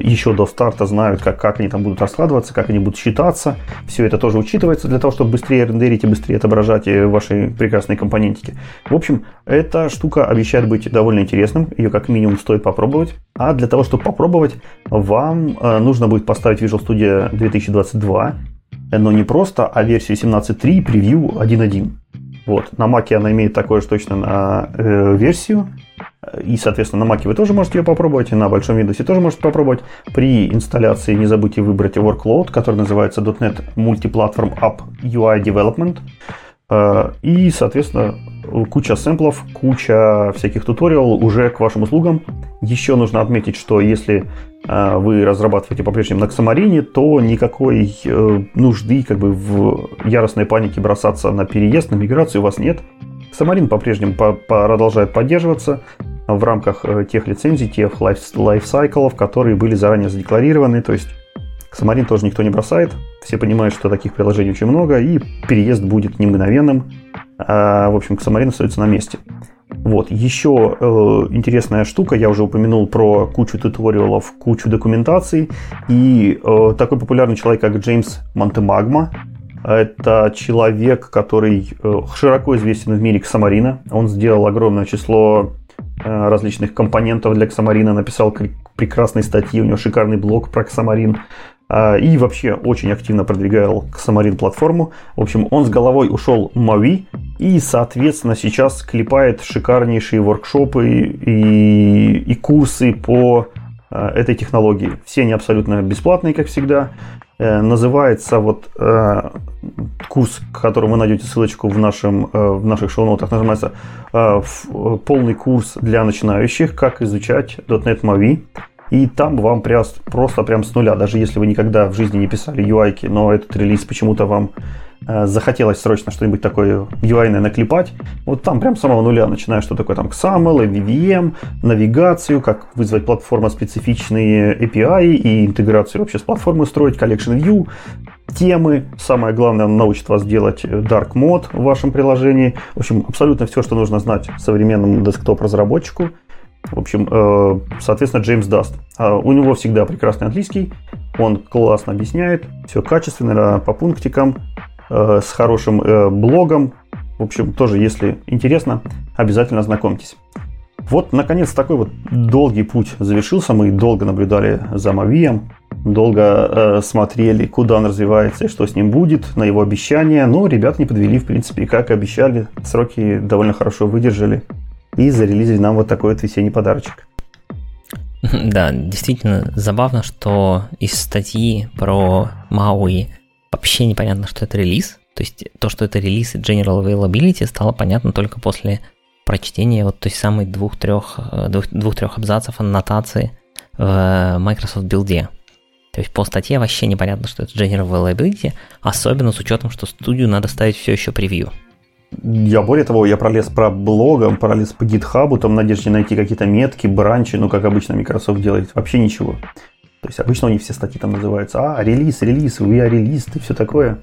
еще до старта знают, как, как они там будут раскладываться, как они будут считаться. Все это тоже учитывается для того, чтобы быстрее рендерить и быстрее отображать э, ваши прекрасные компонентики. В общем, эта штука обещает быть довольно интересным. Ее как минимум стоит попробовать. А для того, чтобы попробовать, вам э, нужно будет поставить Visual Studio 2022 но не просто, а версию 17.3 превью 1.1. Вот. На Mac она имеет такое же точно на э, версию. И, соответственно, на Mac вы тоже можете ее попробовать, и на большом Windows тоже можете попробовать. При инсталляции не забудьте выбрать workload, который называется .NET Multiplatform App UI Development. Э, и, соответственно, куча сэмплов, куча всяких туториалов уже к вашим услугам. Еще нужно отметить, что если э, вы разрабатываете по-прежнему на Xamarin, то никакой э, нужды как бы в яростной панике бросаться на переезд, на миграцию у вас нет. Xamarin по-прежнему продолжает поддерживаться в рамках тех лицензий, тех лайфсайклов, которые были заранее задекларированы. То есть Xamarin тоже никто не бросает. Все понимают, что таких приложений очень много, и переезд будет не мгновенным. А, в общем, Xamarin остается на месте. Вот, еще э, интересная штука, я уже упомянул про кучу туториалов, кучу документаций, и э, такой популярный человек, как Джеймс Монтемагма, это человек, который э, широко известен в мире Xamarin. Он сделал огромное число э, различных компонентов для Xamarin, написал прекрасные статьи, у него шикарный блог про Xamarin. А, и вообще очень активно продвигал Xamarin платформу. В общем, он с головой ушел в Mavi и, соответственно, сейчас клепает шикарнейшие воркшопы и, и курсы по а, этой технологии. Все они абсолютно бесплатные, как всегда. Э, называется вот э, курс, к которому вы найдете ссылочку в, нашем, э, в наших шоу-нотах, называется полный курс для начинающих, как изучать .NET Mavi. И там вам просто прям с нуля, даже если вы никогда в жизни не писали UI, но этот релиз почему-то вам э, захотелось срочно что-нибудь такое UI наклепать, вот там прям с самого нуля, начиная что такое там XAML, VVM, навигацию, как вызвать платформа-специфичные API и интеграцию вообще с платформой строить, Collection View, темы. Самое главное, он научит вас делать Dark Mode в вашем приложении. В общем, абсолютно все, что нужно знать современному десктоп-разработчику – в общем, э, соответственно, Джеймс даст. А у него всегда прекрасный английский, он классно объясняет, все качественно, по пунктикам, э, с хорошим э, блогом. В общем, тоже, если интересно, обязательно знакомьтесь. Вот, наконец, такой вот долгий путь завершился. Мы долго наблюдали за Мавием, долго э, смотрели, куда он развивается и что с ним будет, на его обещания. Но ребят не подвели, в принципе, как и обещали. Сроки довольно хорошо выдержали и зарелизили нам вот такой вот весенний подарочек. Да, действительно забавно, что из статьи про Мауи вообще непонятно, что это релиз. То есть то, что это релиз и General Availability, стало понятно только после прочтения вот той самой двух-трех двух, двух-трех абзацев аннотации в Microsoft Build. То есть по статье вообще непонятно, что это General Availability, особенно с учетом, что студию надо ставить все еще превью. Я более того, я пролез про блогом, пролез по гитхабу, там надежде найти какие-то метки, бранчи, ну как обычно Microsoft делает, вообще ничего. То есть обычно у них все статьи там называются, а, релиз, релиз, we are релиз и все такое.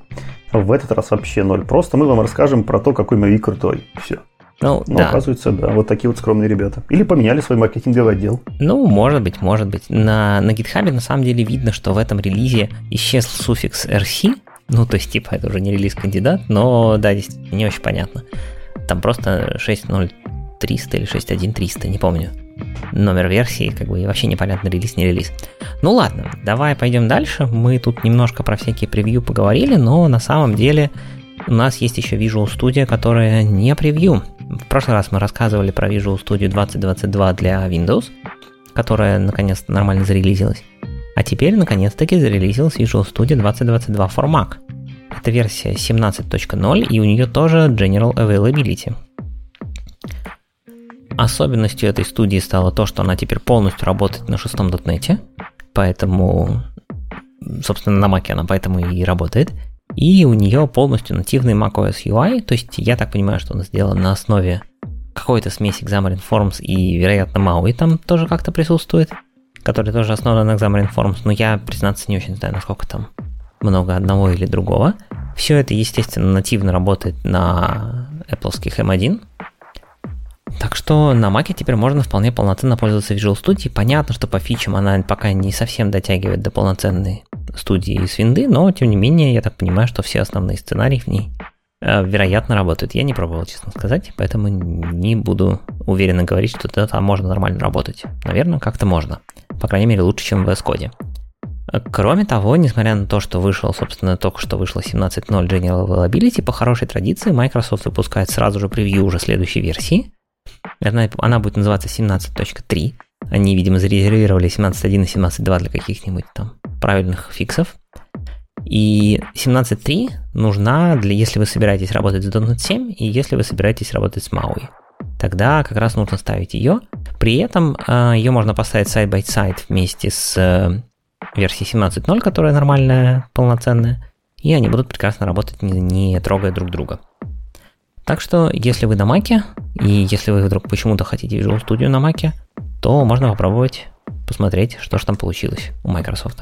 В этот раз вообще ноль. Просто мы вам расскажем про то, какой Mavi крутой. Все. Ну, Но да. оказывается, да, вот такие вот скромные ребята. Или поменяли свой маркетинговый отдел. Ну, может быть, может быть. На, на GitHub на самом деле видно, что в этом релизе исчез суффикс RC, ну, то есть, типа, это уже не релиз-кандидат, но, да, действительно, не очень понятно. Там просто 6.0.300 или 6.1.300, не помню. номер версии, как бы и вообще непонятно, релиз, не релиз. Ну ладно, давай пойдем дальше. Мы тут немножко про всякие превью поговорили, но на самом деле у нас есть еще Visual Studio, которая не превью. В прошлый раз мы рассказывали про Visual Studio 2022 для Windows, которая наконец-то нормально зарелизилась. А теперь наконец-таки зарелизилась Visual Studio 2022 for Mac. Это версия 17.0 и у нее тоже General Availability. Особенностью этой студии стало то, что она теперь полностью работает на шестом .NET, поэтому, собственно, на Mac она поэтому и работает. И у нее полностью нативный macOS UI, то есть я так понимаю, что он сделан на основе какой-то смеси Xamarin Forms и, вероятно, MAUI там тоже как-то присутствует, который тоже основан на Xamarin Forms, но я, признаться, не очень знаю, насколько там много одного или другого. Все это, естественно, нативно работает на Apple M1, так что на Mac теперь можно вполне полноценно пользоваться Visual Studio. Понятно, что по фичам она пока не совсем дотягивает до полноценной студии из винды, но тем не менее, я так понимаю, что все основные сценарии в ней э, вероятно работают. Я не пробовал, честно сказать, поэтому не буду уверенно говорить, что это там можно нормально работать. Наверное, как-то можно. По крайней мере, лучше, чем в VS Code. Кроме того, несмотря на то, что вышел, собственно, только что вышло 17.0 General Availability, по хорошей традиции Microsoft выпускает сразу же превью уже следующей версии, она, она будет называться 17.3. Они, видимо, зарезервировали 17.1 и 17.2 для каких-нибудь там правильных фиксов. И 17.3 нужна, для, если вы собираетесь работать с .NET 7 и если вы собираетесь работать с MAUI. Тогда как раз нужно ставить ее. При этом э, ее можно поставить side-by-side вместе с э, версией 17.0, которая нормальная, полноценная. И они будут прекрасно работать, не, не трогая друг друга. Так что, если вы на Маке, и если вы вдруг почему-то хотите Visual Studio на Маке, то можно попробовать посмотреть, что же там получилось у Microsoft.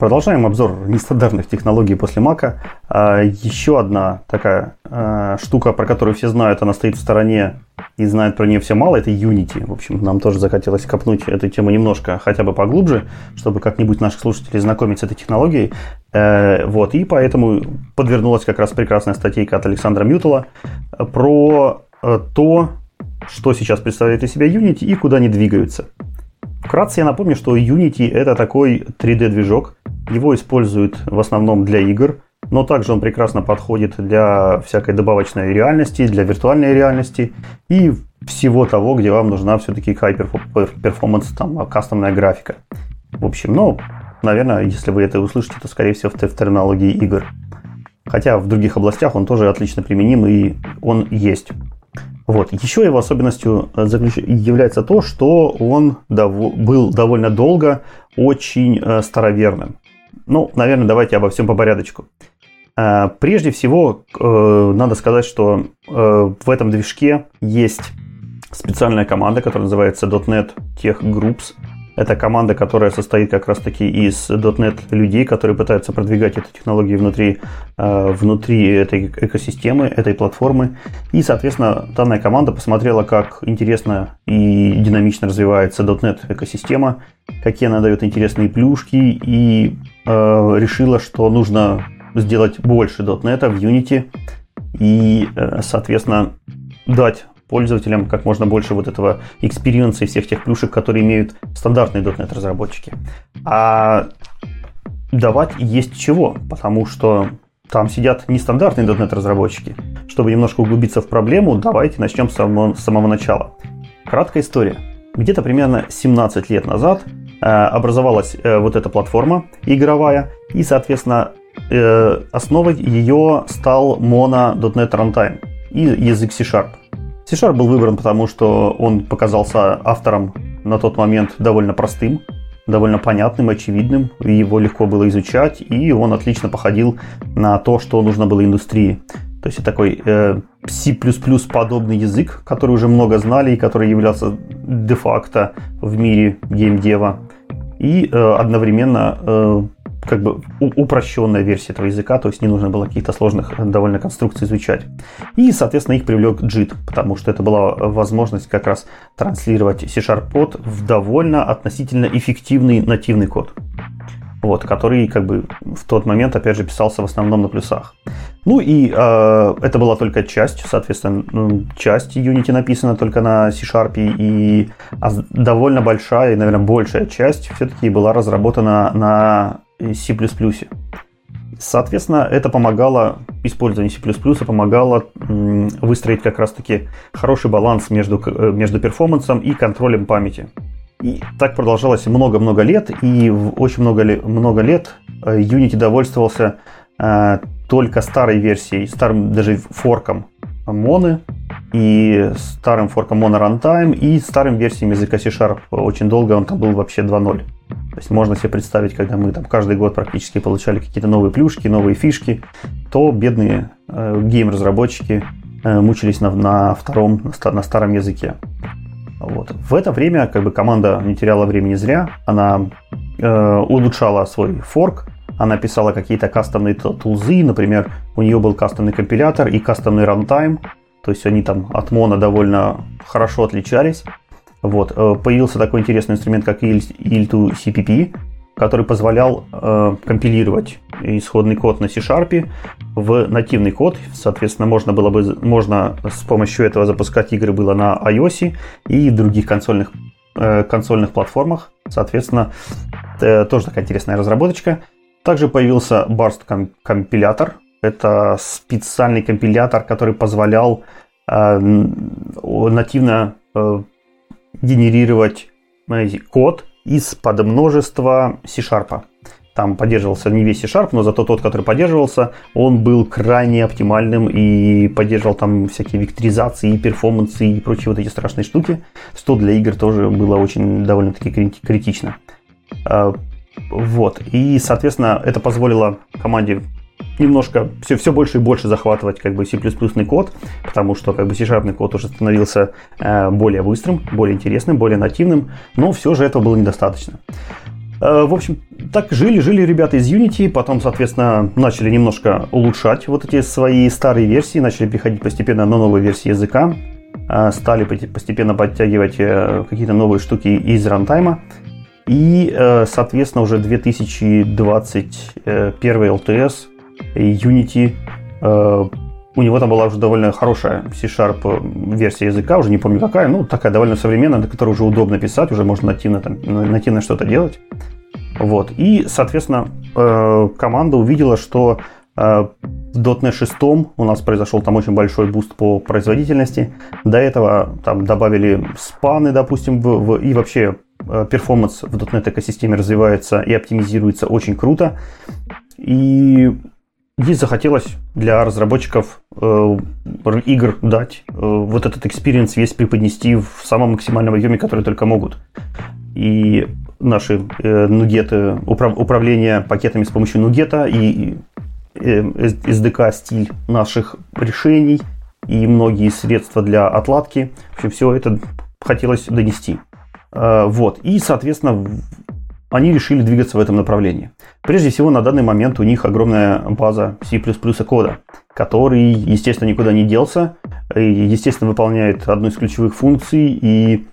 Продолжаем обзор нестандартных технологий после Мака. А, еще одна такая а, штука, про которую все знают, она стоит в стороне и знают про нее все мало, это Unity. В общем, нам тоже захотелось копнуть эту тему немножко, хотя бы поглубже, чтобы как-нибудь наших слушателей знакомить с этой технологией. Э, вот, и поэтому подвернулась как раз прекрасная статейка от Александра Мютала про э, то, что сейчас представляет из себя Unity и куда они двигаются. Вкратце я напомню, что Unity это такой 3D-движок. Его используют в основном для игр, но также он прекрасно подходит для всякой добавочной реальности, для виртуальной реальности и всего того, где вам нужна все-таки high performance, там, кастомная графика. В общем, ну, наверное, если вы это услышите, то, скорее всего, в терминологии игр. Хотя в других областях он тоже отлично применим и он есть. Вот. Еще его особенностью э, является то, что он дов- был довольно долго очень э, староверным. Ну, наверное, давайте обо всем по порядочку. Э, прежде всего, надо сказать, что в этом движке есть специальная команда, которая называется .NET Tech Groups – это команда, которая состоит как раз-таки из .NET людей, которые пытаются продвигать эту технологию внутри, э, внутри этой экосистемы, этой платформы. И, соответственно, данная команда посмотрела, как интересно и динамично развивается .NET экосистема, какие она дает интересные плюшки, и э, решила, что нужно сделать больше .NET в Unity и, э, соответственно, дать пользователям как можно больше вот этого experience'а и всех тех плюшек, которые имеют стандартные .NET разработчики. А давать есть чего, потому что там сидят нестандартные .NET разработчики. Чтобы немножко углубиться в проблему, давайте начнем с самого, с самого начала. Краткая история. Где-то примерно 17 лет назад э, образовалась э, вот эта платформа игровая, и, соответственно, э, основой ее стал Mono.NET Runtime и язык C-Sharp. C-Sharp был выбран потому, что он показался автором на тот момент довольно простым, довольно понятным, очевидным, его легко было изучать, и он отлично походил на то, что нужно было индустрии. То есть такой э, C++ подобный язык, который уже много знали и который являлся де-факто в мире геймдева. И э, одновременно э, как бы упрощенная версия этого языка, то есть не нужно было каких-то сложных довольно конструкций изучать. И, соответственно, их привлек JIT, потому что это была возможность как раз транслировать C-Sharp код в довольно относительно эффективный нативный код. Вот, который как бы в тот момент, опять же, писался в основном на плюсах. Ну и э, это была только часть, соответственно, ну, часть Unity написана только на C-Sharp, и а довольно большая, и, наверное, большая часть все-таки была разработана на C++. Соответственно, это помогало, использование C++ помогало выстроить как раз-таки хороший баланс между, э, между перформансом и контролем памяти. И так продолжалось много-много лет, и очень много, много лет э, Unity довольствовался э, только старой версией, старым даже форком Моны, и старым форком Mono Runtime, и старым версией языка C-Sharp. Очень долго он там был вообще 2.0. То есть можно себе представить, когда мы там каждый год практически получали какие-то новые плюшки, новые фишки, то бедные э, гейм-разработчики э, мучились на, на втором, на старом языке. Вот. В это время как бы команда не теряла времени зря, она э, улучшала свой форк, она писала какие-то кастомные тулзы, например, у нее был кастомный компилятор и кастомный рантайм, то есть они там от Mono довольно хорошо отличались. Вот. Э, появился такой интересный инструмент, как IL2CPP, который позволял э, компилировать исходный код на C-Sharp в нативный код. Соответственно, можно было бы можно с помощью этого запускать игры было на iOS и других консольных, э, консольных платформах. Соответственно, э, тоже такая интересная разработочка. Также появился Barst компилятор. Это специальный компилятор, который позволял э, нативно э, генерировать знаете, код из подмножества C-Sharp. Там поддерживался не весь C-Sharp, но зато тот, который поддерживался, он был крайне оптимальным и поддерживал там всякие векторизации, перформансы и прочие вот эти страшные штуки, что для игр тоже было очень довольно-таки критично. Вот. И, соответственно, это позволило команде немножко все, все больше и больше захватывать как бы C++ код, потому что как бы C-Sharp код уже становился э, более быстрым, более интересным, более нативным, но все же этого было недостаточно. Э, в общем, так жили-жили ребята из Unity, потом, соответственно, начали немножко улучшать вот эти свои старые версии, начали переходить постепенно на новые версии языка, э, стали постепенно подтягивать э, какие-то новые штуки из рантайма, и, э, соответственно, уже 2021 LTS Unity. Э, у него там была уже довольно хорошая C-Sharp версия языка, уже не помню какая, ну такая довольно современная, на которой уже удобно писать, уже можно нативно, там, нативно что-то делать. Вот. И, соответственно, э, команда увидела, что э, в .NET 6 у нас произошел там очень большой буст по производительности. До этого там добавили спаны, допустим, в, в, и вообще performance в .NET экосистеме развивается и оптимизируется очень круто. И Здесь захотелось для разработчиков э, игр дать э, вот этот experience весь преподнести в самом максимальном объеме, который только могут. И наши э, NuGet'ы, управ, управление пакетами с помощью NuGet'а и э, SDK стиль наших решений и многие средства для отладки. В общем, все это хотелось донести. Э, вот. И, соответственно, они решили двигаться в этом направлении. Прежде всего, на данный момент у них огромная база C++ кода, который, естественно, никуда не делся, естественно, выполняет одну из ключевых функций и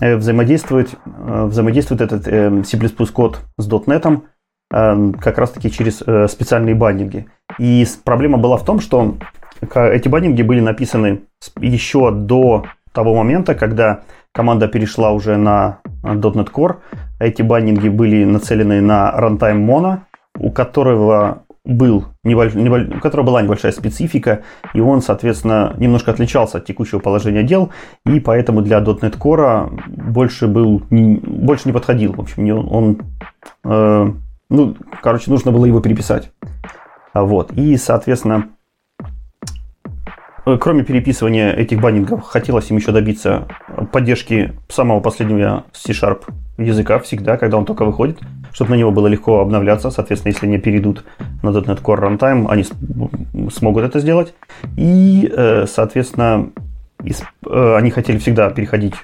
э, взаимодействует, э, взаимодействует этот C++ код с .NET как раз-таки через специальные бандинги. И проблема была в том, что эти бандинги были написаны еще до того момента, когда команда перешла уже на .NET Core, эти баннинги были нацелены на runtime Mono, у которого был небольш... Небольш... у которого была небольшая специфика, и он, соответственно, немножко отличался от текущего положения дел, и поэтому для .NET Core больше был не... больше не подходил. В общем, он, э... ну, короче, нужно было его переписать. Вот. И, соответственно, Э, кроме переписывания этих баннингов, хотелось им еще добиться поддержки самого последнего C-Sharp языка всегда, когда он только выходит, чтобы на него было легко обновляться. Соответственно, если они перейдут на .NET Core Runtime, они смогут это сделать. И, э, соответственно, э, они хотели всегда переходить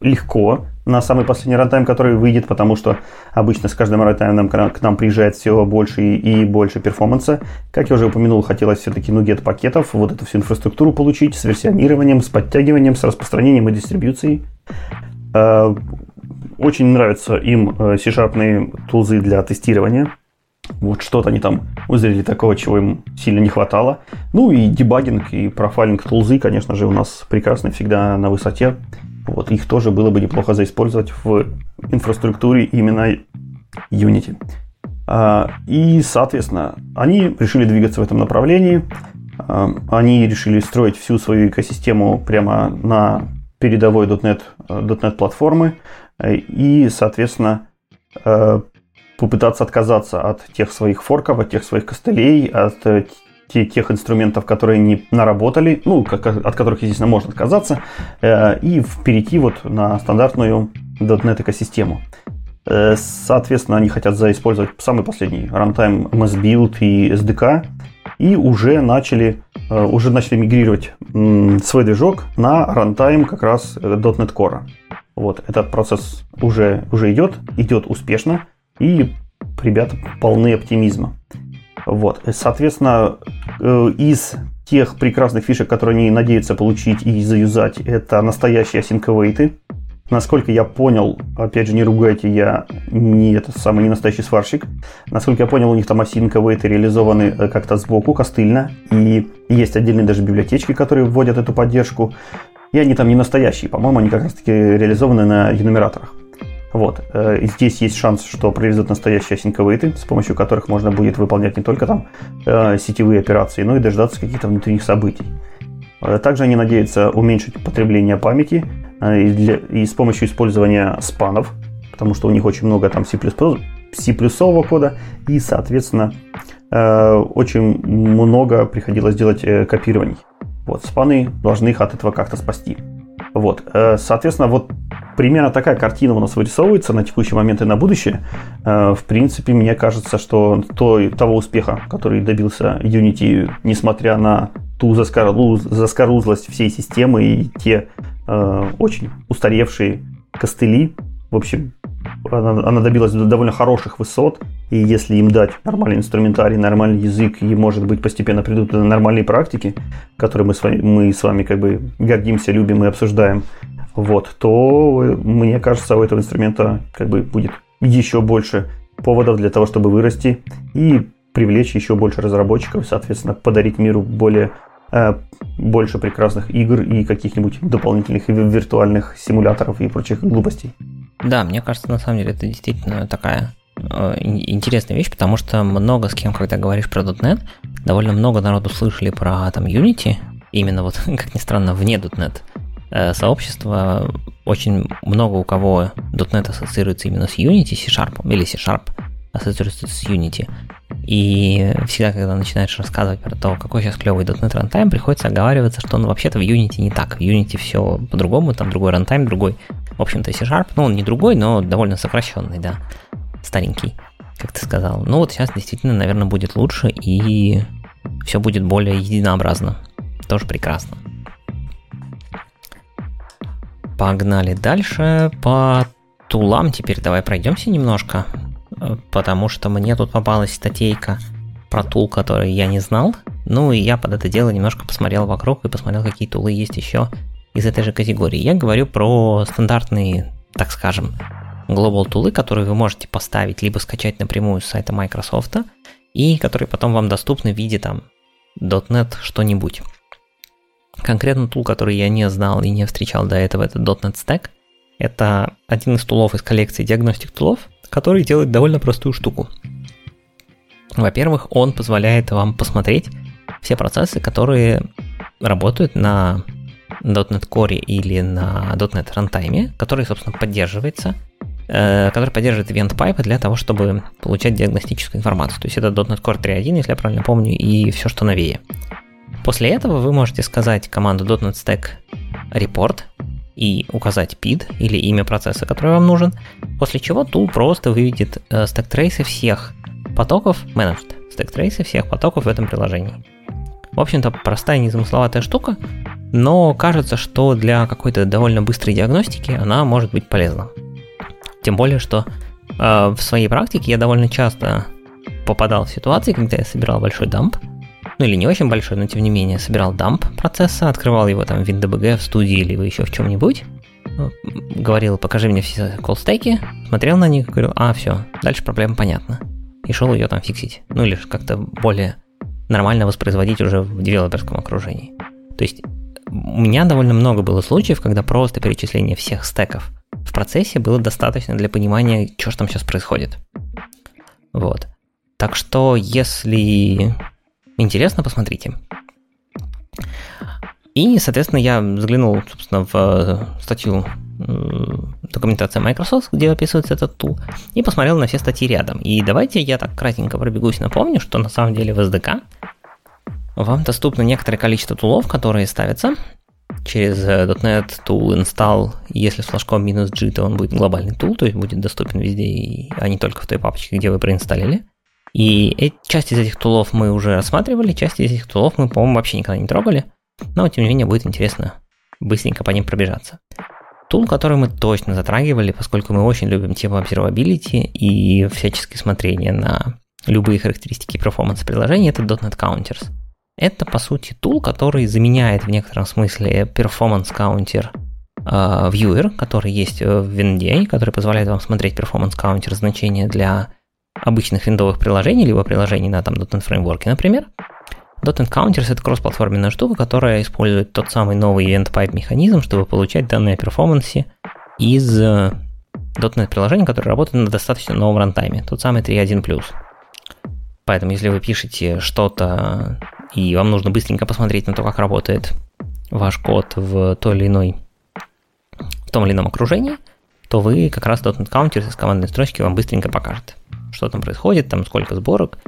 легко на самый последний рантайм, который выйдет, потому что обычно с каждым рантаймом к нам приезжает все больше и больше перформанса. Как я уже упомянул, хотелось все-таки нугет пакетов, вот эту всю инфраструктуру получить с версионированием, с подтягиванием, с распространением и дистрибьюцией. Э, очень нравятся им э, C-Sharp тулзы для тестирования. Вот что-то они там узрели такого, чего им сильно не хватало. Ну и дебагинг и профайлинг тулзы, конечно же, у нас прекрасны всегда на высоте. Вот, их тоже было бы неплохо заиспользовать в инфраструктуре именно Unity. А, и, соответственно, они решили двигаться в этом направлении. А, они решили строить всю свою экосистему прямо на передовой .NET, .NET платформы. И, соответственно, э, попытаться отказаться от тех своих форков, от тех своих костылей, от тех инструментов, которые они наработали, ну, как, от которых, естественно, можно отказаться, э, и перейти вот на стандартную .NET экосистему. Э, соответственно, они хотят заиспользовать самый последний runtime MS Build и SDK, и уже начали, э, уже начали мигрировать свой движок на runtime как раз .NET Core. Вот, этот процесс уже, уже идет, идет успешно, и ребята полны оптимизма. Вот. Соответственно, э, из тех прекрасных фишек, которые они надеются получить и заюзать, это настоящие асинковейты. Насколько я понял, опять же, не ругайте, я не этот самый не настоящий сварщик. Насколько я понял, у них там асинковейты реализованы э, как-то сбоку, костыльно. И есть отдельные даже библиотечки, которые вводят эту поддержку. И они там не настоящие, по-моему, они как раз-таки реализованы на енумераторах. Вот. Э, здесь есть шанс, что проведут настоящие async с помощью которых можно будет выполнять не только там э, сетевые операции, но и дождаться каких-то внутренних событий. Э, также они надеются уменьшить потребление памяти и, для, и с помощью использования спанов, потому что у них очень много там C++, C++ кода, и, соответственно, очень много приходилось делать копирований. Вот, спаны должны их от этого как-то спасти. Вот, соответственно, вот примерно такая картина у нас вырисовывается на текущий момент и на будущее. Э, в принципе, мне кажется, что то, того успеха, который добился Unity, несмотря на ту заскоруз, заскорузлость всей системы и те э, очень устаревшие костыли, в общем, она, она добилась довольно хороших высот, и если им дать нормальный инструментарий, нормальный язык, и, может быть, постепенно придут нормальные практики, которые мы с вами, мы с вами как бы гордимся, любим и обсуждаем, вот, то мне кажется, у этого инструмента как бы будет еще больше поводов для того, чтобы вырасти и привлечь еще больше разработчиков, соответственно, подарить миру более э, больше прекрасных игр и каких-нибудь дополнительных виртуальных симуляторов и прочих глупостей. Да, мне кажется, на самом деле это действительно такая э, интересная вещь, потому что много с кем, когда говоришь про .NET, довольно много народу слышали про там Unity, именно вот, как ни странно, вне .NET. Э, сообщества очень много у кого .NET ассоциируется именно с Unity, C-Sharp или C-Sharp ассоциируется с Unity. И всегда, когда начинаешь рассказывать про то, какой сейчас клевый .NET Runtime, приходится оговариваться, что он вообще-то в Unity не так. В Unity все по-другому, там другой runtime, другой, в общем-то, C-Sharp. Ну, он не другой, но довольно сокращенный, да, старенький, как ты сказал. Ну, вот сейчас действительно, наверное, будет лучше, и все будет более единообразно. Тоже прекрасно. Погнали дальше по тулам. Теперь давай пройдемся немножко, потому что мне тут попалась статейка про тул, который я не знал. Ну и я под это дело немножко посмотрел вокруг и посмотрел, какие тулы есть еще из этой же категории. Я говорю про стандартные, так скажем, global тулы, которые вы можете поставить либо скачать напрямую с сайта Microsoft, и которые потом вам доступны в виде там .NET что-нибудь. Конкретно тул, который я не знал и не встречал до этого, это .NET Stack. Это один из тулов из коллекции диагностик тулов, который делает довольно простую штуку. Во-первых, он позволяет вам посмотреть все процессы, которые работают на .NET Core или на .NET Runtime, который, собственно, поддерживается, э, который поддерживает event pipe для того, чтобы получать диагностическую информацию. То есть это .NET Core 3.1, если я правильно помню, и все, что новее. После этого вы можете сказать команду .NET Stack report и указать PID или имя процесса, который вам нужен, после чего tool просто выведет э, трейсы всех потоков, managed stack трейсы всех потоков в этом приложении. В общем-то, простая незамысловатая штука, но кажется, что для какой-то довольно быстрой диагностики она может быть полезна. Тем более, что э, в своей практике я довольно часто попадал в ситуации, когда я собирал большой дамп, ну или не очень большой, но тем не менее, собирал дамп процесса, открывал его там в WinDBG, в студии или еще в чем-нибудь, говорил, покажи мне все колстеки, смотрел на них, говорю, а, все, дальше проблема понятна. И шел ее там фиксить. Ну или как-то более нормально воспроизводить уже в девелоперском окружении. То есть у меня довольно много было случаев, когда просто перечисление всех стеков в процессе было достаточно для понимания, что же там сейчас происходит. Вот. Так что, если интересно, посмотрите. И, соответственно, я взглянул, собственно, в э, статью документация Microsoft, где описывается этот тул, и посмотрел на все статьи рядом. И давайте я так кратенько пробегусь, напомню, что на самом деле в SDK вам доступно некоторое количество тулов, которые ставятся через .NET Tool Install. Если с флажком минус G, то он будет глобальный тул, то есть будет доступен везде, а не только в той папочке, где вы проинсталлили. И часть из этих тулов мы уже рассматривали, часть из этих тулов мы, по-моему, вообще никогда не трогали. Но, тем не менее, будет интересно быстренько по ним пробежаться. Тул, который мы точно затрагивали, поскольку мы очень любим тему observability и всяческие смотрения на любые характеристики перформанса приложения, это .NET Counters. Это, по сути, тул, который заменяет в некотором смысле performance counter uh, viewer, который есть в винде, который позволяет вам смотреть performance counter значения для обычных виндовых приложений, либо приложений на там, .NET Framework, например. .NET Counters — это кроссплатформенная штука, которая использует тот самый новый event pipe механизм, чтобы получать данные о перформансе из .NET э, приложений, которые работают на достаточно новом рантайме, тот самый 3.1+. Поэтому, если вы пишете что-то, и вам нужно быстренько посмотреть на то, как работает ваш код в той или иной, в том или ином окружении, то вы как раз .NET Counters из командной строчки вам быстренько покажет что там происходит, там сколько сборок,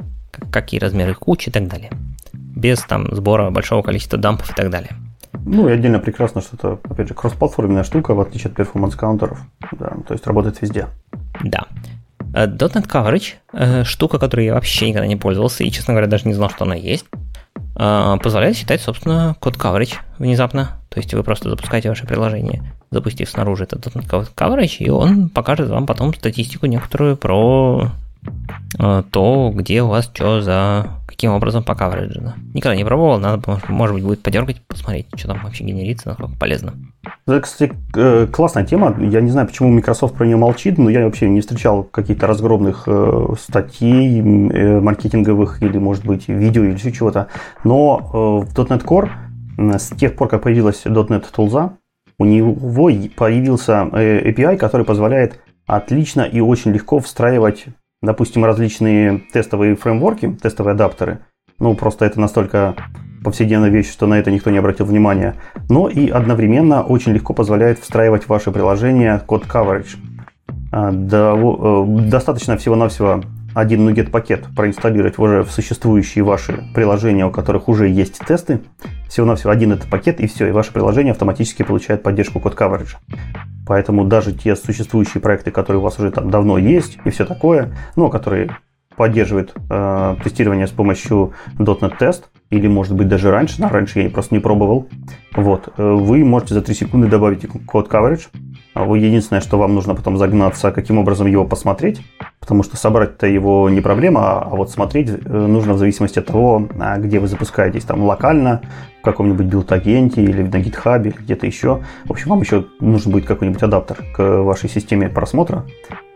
какие размеры кучи и так далее. Без там сбора большого количества дампов и так далее. Ну и отдельно прекрасно, что это, опять же, кроссплатформенная штука, в отличие от перформанс-каунтеров. Да, то есть работает везде. Да. Э, .NET Coverage, э, штука, которой я вообще никогда не пользовался и, честно говоря, даже не знал, что она есть, э, позволяет считать, собственно, код coverage внезапно. То есть вы просто запускаете ваше приложение, запустив снаружи этот .NET Coverage, и он покажет вам потом статистику некоторую про то, где у вас что за каким образом по кавериджу. Никогда не пробовал, надо, может быть, будет подергать, посмотреть, что там вообще генерится, насколько полезно. Это, кстати, э, классная тема. Я не знаю, почему Microsoft про нее молчит, но я вообще не встречал каких-то разгромных э, статей маркетинговых или, может быть, видео или еще чего-то. Но в .NET Core с тех пор, как появилась .NET Tools, у него появился API, который позволяет отлично и очень легко встраивать допустим, различные тестовые фреймворки, тестовые адаптеры. Ну, просто это настолько повседневная вещь, что на это никто не обратил внимания. Но и одновременно очень легко позволяет встраивать в ваше приложение код coverage. А, э, достаточно всего-навсего один NuGet пакет проинсталлировать уже в существующие ваши приложения, у которых уже есть тесты. Всего-навсего один этот пакет, и все, и ваше приложение автоматически получает поддержку код coverage. Поэтому даже те существующие проекты, которые у вас уже там давно есть и все такое, но которые поддерживают э, тестирование с помощью .NET Test, или может быть даже раньше, но раньше я просто не пробовал, вот, э, вы можете за 3 секунды добавить код coverage, а единственное, что вам нужно потом загнаться, каким образом его посмотреть, потому что собрать-то его не проблема, а вот смотреть э, нужно в зависимости от того, а, где вы запускаетесь, там локально, в каком-нибудь build-агенте или на GitHub, или где-то еще. В общем, вам еще нужен будет какой-нибудь адаптер к вашей системе просмотра.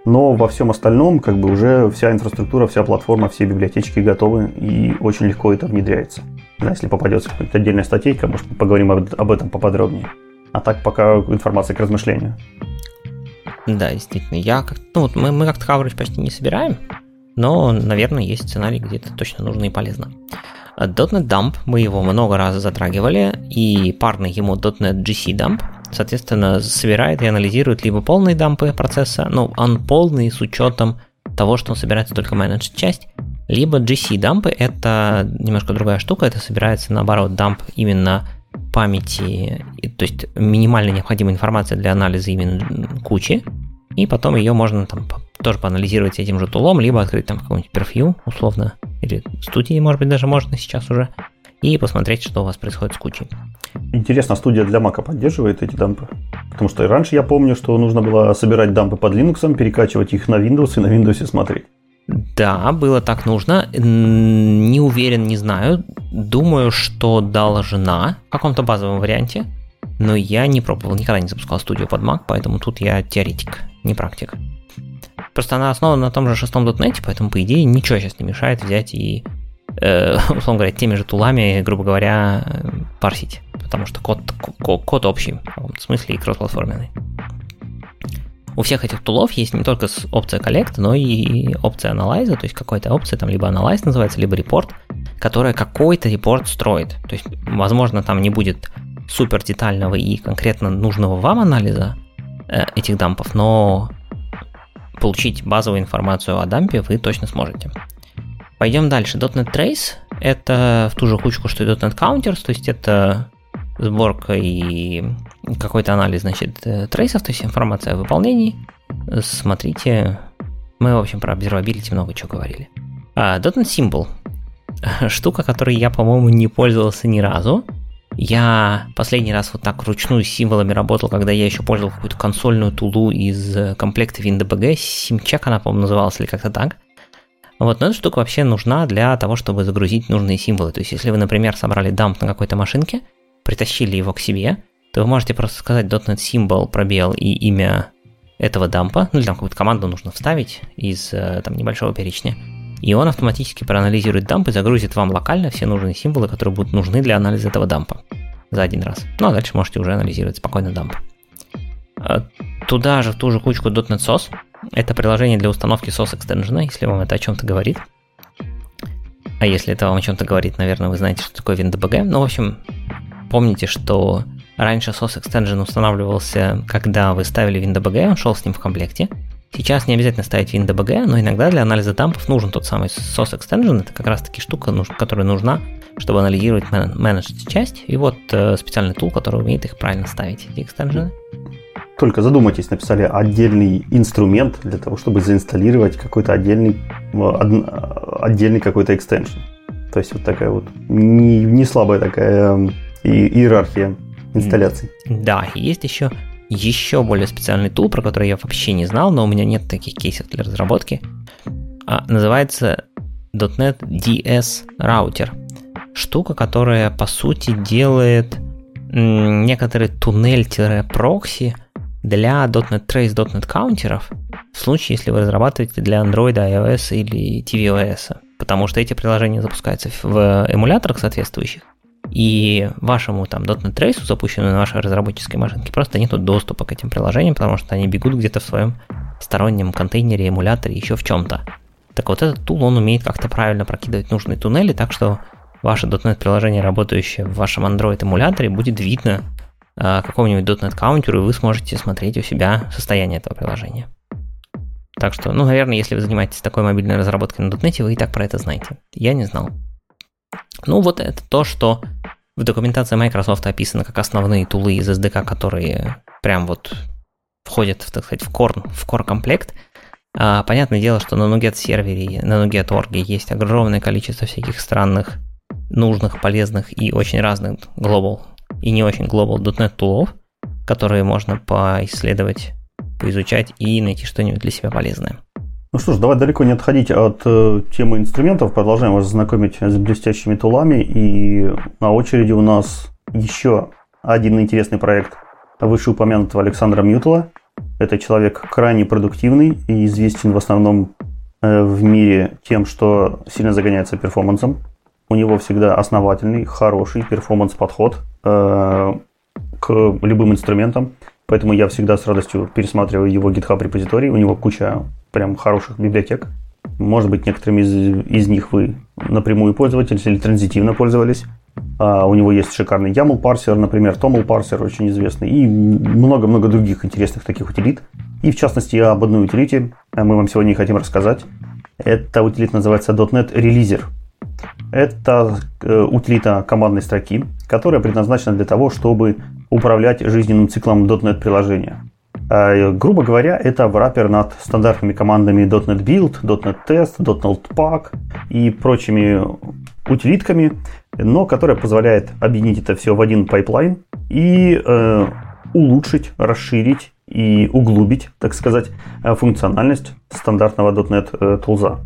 Но во всем остальном, как бы уже вся инфраструктура, вся платформа, все библиотечки готовы и очень легко это внедряется. Да, если попадется какая-то отдельная статейка, может, поговорим об, об этом поподробнее. А так пока информация к размышлению. Да, действительно. Я как ну, вот мы, мы как-то coverage почти не собираем, но, наверное, есть сценарий, где это точно нужно и полезно. .NET Dump, мы его много раз затрагивали, и парный ему .NET GC Dump, соответственно, собирает и анализирует либо полные дампы процесса, ну, он полный с учетом того, что он собирается только менедж часть, либо GC дампы, это немножко другая штука, это собирается наоборот дамп именно памяти, то есть минимально необходимая информация для анализа именно кучи, и потом ее можно там тоже поанализировать этим же тулом, либо открыть там какой-нибудь перфью, условно, или студии, может быть, даже можно сейчас уже, и посмотреть, что у вас происходит с кучей. Интересно, студия для Mac поддерживает эти дампы? Потому что раньше я помню, что нужно было собирать дампы под Linux, перекачивать их на Windows и на Windows смотреть. Да, было так нужно. Не уверен, не знаю. Думаю, что должна в каком-то базовом варианте. Но я не пробовал, никогда не запускал студию под Mac, поэтому тут я теоретик, не практик. Просто она основана на том же шестом .NET, поэтому, по идее, ничего сейчас не мешает взять и э, условно говоря, теми же тулами, грубо говоря, парсить, потому что код, код, код общий в каком-то смысле и кроссплатформенный. У всех этих тулов есть не только опция коллект, но и опция анализа, то есть какая-то опция, там либо анализ называется, либо репорт, которая какой-то репорт строит. То есть, возможно, там не будет супер детального и конкретно нужного вам анализа э, этих дампов, но получить базовую информацию о дампе вы точно сможете. Пойдем дальше. .NET Trace — это в ту же кучку, что и .NET Counters, то есть это сборка и какой-то анализ, значит, э, трейсов, то есть информация о выполнении. Смотрите, мы, в общем, про observability много чего говорили. А, .NET Symbol. Штука, которой я, по-моему, не пользовался ни разу. Я последний раз вот так вручную с символами работал, когда я еще пользовал какую-то консольную тулу из комплекта WinDBG, SimCheck она, по-моему, называлась или как-то так. Вот, но эта штука вообще нужна для того, чтобы загрузить нужные символы. То есть, если вы, например, собрали дамп на какой-то машинке, притащили его к себе, то вы можете просто сказать .NET Symbol, пробел и имя этого дампа, ну или там какую-то команду нужно вставить из э, там небольшого перечня, и он автоматически проанализирует дамп и загрузит вам локально все нужные символы, которые будут нужны для анализа этого дампа за один раз. Ну а дальше можете уже анализировать спокойно дамп. А, туда же, в ту же кучку .NET SOS. Это приложение для установки SOS экстенжена, если вам это о чем-то говорит. А если это вам о чем-то говорит, наверное, вы знаете, что такое WinDBG. Ну, в общем, помните, что раньше SOS Extension устанавливался, когда вы ставили WinDBG, он шел с ним в комплекте. Сейчас не обязательно ставить WinDBG, но иногда для анализа дампов нужен тот самый SOS Extension. Это как раз таки штука, которая нужна, чтобы анализировать менеджер часть. И вот э, специальный тул, который умеет их правильно ставить, эти экстенжены. Только задумайтесь, написали отдельный инструмент для того, чтобы заинсталлировать какой-то отдельный, отдельный какой-то экстеншн. То есть вот такая вот не, не слабая такая и иерархия инсталляций. Да, есть еще еще более специальный тул, про который я вообще не знал, но у меня нет таких кейсов для разработки. А, называется .NET DS Router. Штука, которая по сути делает некоторый туннель-прокси для .NET Trace, .NET каунтеров в случае, если вы разрабатываете для Android, iOS или tvOS. Потому что эти приложения запускаются в эмуляторах соответствующих, и вашему там .NET Trace, запущенному на вашей разработческой машинке, просто нету доступа к этим приложениям, потому что они бегут где-то в своем стороннем контейнере, эмуляторе, еще в чем-то. Так вот этот тул, он умеет как-то правильно прокидывать нужные туннели, так что ваше .NET приложение, работающее в вашем Android эмуляторе, будет видно какому-нибудь .NET каунтеру, и вы сможете смотреть у себя состояние этого приложения. Так что, ну, наверное, если вы занимаетесь такой мобильной разработкой на .NET, вы и так про это знаете. Я не знал. Ну, вот это то, что в документации Microsoft описано как основные тулы из SDK, которые прям вот входят, так сказать, в core, в core комплект. А, понятное дело, что на Nuget сервере, на Nuget Org есть огромное количество всяких странных, нужных, полезных и очень разных global и не очень global .NET тулов, которые можно поисследовать, поизучать и найти что-нибудь для себя полезное. Ну что ж, давай далеко не отходить от э, темы инструментов. Продолжаем вас знакомить с блестящими тулами. И на очереди у нас еще один интересный проект вышеупомянутого Александра Мьютела. Это человек крайне продуктивный и известен в основном э, в мире тем, что сильно загоняется перформансом. У него всегда основательный, хороший перформанс-подход э, к любым инструментам. Поэтому я всегда с радостью пересматриваю его GitHub репозиторий. У него куча прям хороших библиотек. Может быть, некоторыми из, из них вы напрямую пользовались или транзитивно пользовались. А у него есть шикарный YAML парсер, например, TOML парсер очень известный, и много-много других интересных таких утилит. И в частности, об одной утилите мы вам сегодня хотим рассказать. Эта утилита называется .NET Releaser. Это э, утилита командной строки, которая предназначена для того, чтобы управлять жизненным циклом .NET приложения. А, грубо говоря, это враппер над стандартными командами .NET Build, .NET Test, .NET Pack и прочими утилитками, но которая позволяет объединить это все в один pipeline и э, улучшить, расширить и углубить, так сказать, э, функциональность стандартного .NET э, tools'а.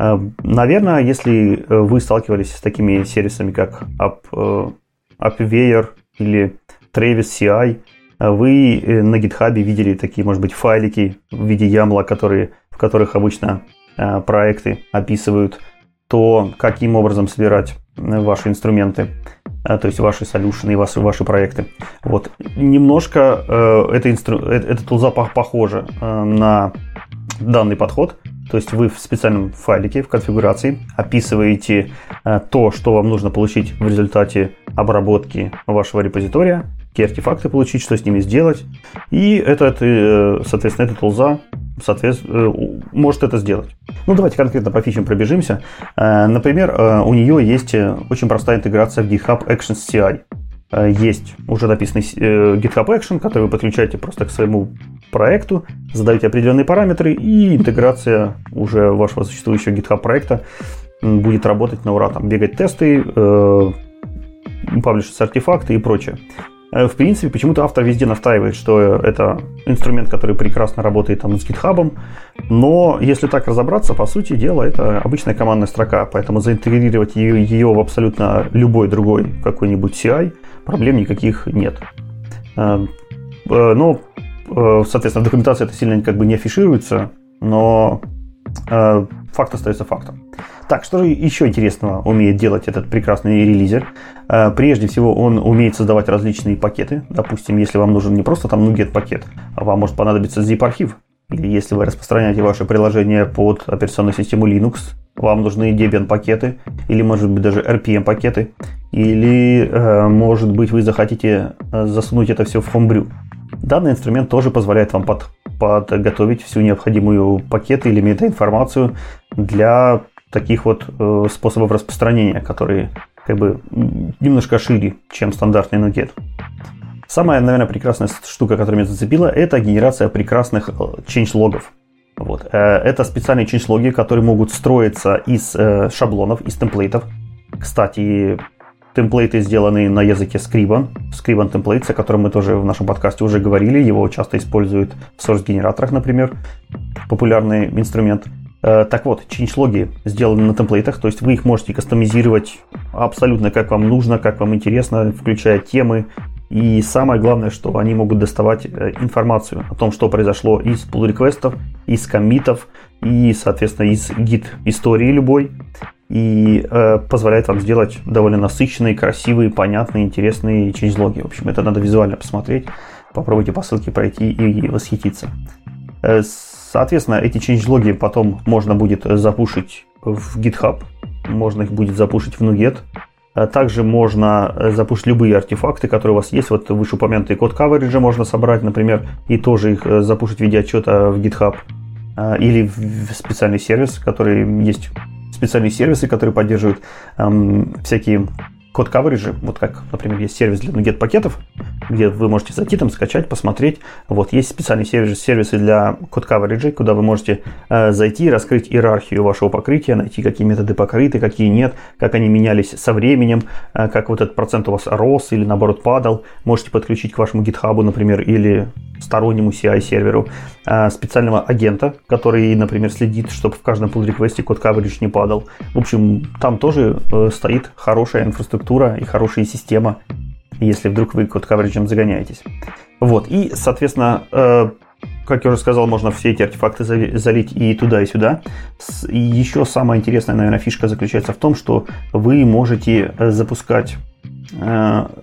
Э, наверное, если вы сталкивались с такими сервисами, как App, AppVeyor или Travis CI, вы э, на GitHub видели такие, может быть, файлики в виде YAML, которые, в которых обычно э, проекты описывают то каким образом собирать ваши инструменты, то есть ваши солюшены и ваши, ваши проекты. Вот. Немножко э, это, инстру... эта тулза похожа на данный подход, то есть вы в специальном файлике в конфигурации описываете э, то, что вам нужно получить в результате обработки вашего репозитория, какие артефакты получить, что с ними сделать. И этот, э, соответственно, эта тулза соответственно, э, может это сделать. Ну, давайте конкретно по фичам пробежимся. Например, у нее есть очень простая интеграция в GitHub Actions CI. Есть уже написанный GitHub Action, который вы подключаете просто к своему проекту, задаете определенные параметры, и интеграция уже вашего существующего GitHub проекта будет работать на ура. Там бегать тесты, э, артефакты и прочее. Э, в принципе, почему-то автор везде настаивает, что это инструмент, который прекрасно работает там с GitHub, но если так разобраться, по сути дела, это обычная командная строка, поэтому заинтегрировать ее, ее в абсолютно любой другой какой-нибудь CI проблем никаких нет. Э, э, но Э, соответственно, в документации это сильно как бы не афишируется, но факт остается фактом. Так, что же еще интересного умеет делать этот прекрасный релизер? Прежде всего, он умеет создавать различные пакеты. Допустим, если вам нужен не просто там NuGet пакет, а вам может понадобиться zip-архив. Или если вы распространяете ваше приложение под операционную систему Linux, вам нужны Debian пакеты, или может быть даже RPM пакеты, или может быть вы захотите засунуть это все в Homebrew. Данный инструмент тоже позволяет вам под, подготовить всю необходимую пакеты или метаинформацию для таких вот э, способов распространения, которые как бы немножко шире, чем стандартный NuGet. Самая, наверное, прекрасная штука, которая меня зацепила, это генерация прекрасных э, change-логов. Вот. Э, это специальные change-логи, которые могут строиться из э, шаблонов, из темплейтов. Кстати, темплейты сделаны на языке Scriban. Scriban Templates, о котором мы тоже в нашем подкасте уже говорили. Его часто используют в source-генераторах, например. Популярный инструмент. Э, так вот, changelog сделаны на темплейтах, то есть вы их можете кастомизировать абсолютно как вам нужно, как вам интересно, включая темы. И самое главное, что они могут доставать э, информацию о том, что произошло из pull реквестов из коммитов и, соответственно, из гид истории любой и э, позволяет вам сделать довольно насыщенные, красивые, понятные, интересные чейнджлоги. В общем, это надо визуально посмотреть, попробуйте по ссылке пройти и восхититься. Э, соответственно, эти чейнджлоги потом можно будет запушить в GitHub, можно их будет запушить в NuGet, также можно э, запушить любые артефакты, которые у вас есть. Вот вышеупомянутый код coverage можно собрать, например, и тоже их э, запушить в виде отчета в GitHub. Или в специальный сервис, который есть специальные сервисы, которые поддерживают эм, всякие код coverage, вот как, например, есть сервис для NuGet пакетов, где вы можете зайти там, скачать, посмотреть. Вот есть специальные сервисы, сервисы для код coverage, куда вы можете э, зайти, раскрыть иерархию вашего покрытия, найти, какие методы покрыты, какие нет, как они менялись со временем, э, как вот этот процент у вас рос или наоборот падал. Можете подключить к вашему GitHub, например, или стороннему CI-серверу э, специального агента, который, например, следит, чтобы в каждом pull реквесте код coverage не падал. В общем, там тоже э, стоит хорошая инфраструктура и хорошая система, если вдруг вы код coverage загоняетесь. Вот, и, соответственно, э, как я уже сказал, можно все эти артефакты залить и туда, и сюда. И еще самая интересная, наверное, фишка заключается в том, что вы можете запускать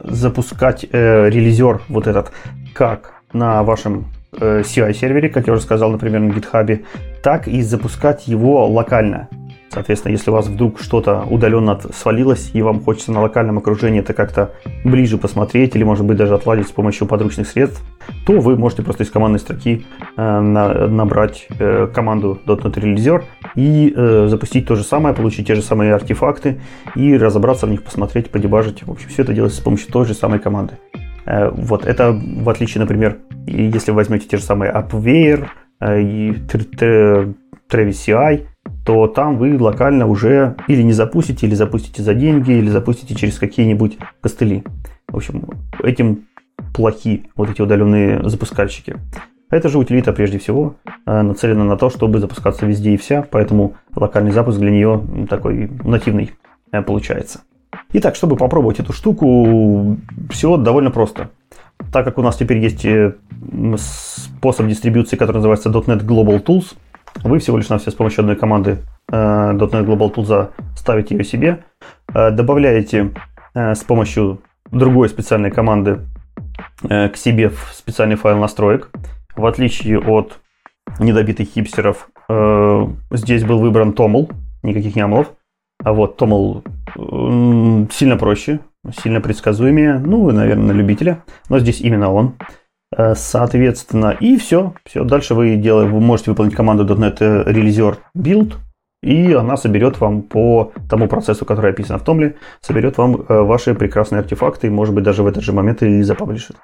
запускать э, релизер вот этот как на вашем э, CI-сервере, как я уже сказал, например, на GitHub, так и запускать его локально. Соответственно, если у вас вдруг что-то удаленно свалилось, и вам хочется на локальном окружении это как-то ближе посмотреть, или, может быть, даже отладить с помощью подручных средств, то вы можете просто из командной строки э, на, набрать э, команду .NET Realizer и э, запустить то же самое, получить те же самые артефакты и разобраться в них, посмотреть, подебажить. В общем, все это делается с помощью той же самой команды. Э, вот это в отличие, например, если возьмете те же самые AppWare э, и Travis CI, то там вы локально уже или не запустите, или запустите за деньги, или запустите через какие-нибудь костыли. В общем, этим плохи вот эти удаленные запускальщики. Эта же утилита прежде всего э, нацелена на то, чтобы запускаться везде и вся, поэтому локальный запуск для нее такой нативный получается. Итак, чтобы попробовать эту штуку, все довольно просто. Так как у нас теперь есть э, способ дистрибуции, который называется .NET Global Tools, Вы всего лишь на все с помощью одной команды .NET Global Tools ставите ее себе, добавляете с помощью другой специальной команды к себе в специальный файл настроек. В отличие от недобитых хипстеров, здесь был выбран Toml, никаких ямлов. А вот Toml сильно проще, сильно предсказуемее, ну, наверное, на любителя, но здесь именно он. Э, соответственно, и все. все. Дальше вы, делаете, вы можете выполнить команду .NET Realizer Build, и она соберет вам по тому процессу, который описан в Томле, соберет вам э, ваши прекрасные артефакты, и, может быть, даже в этот же момент и запаблишит.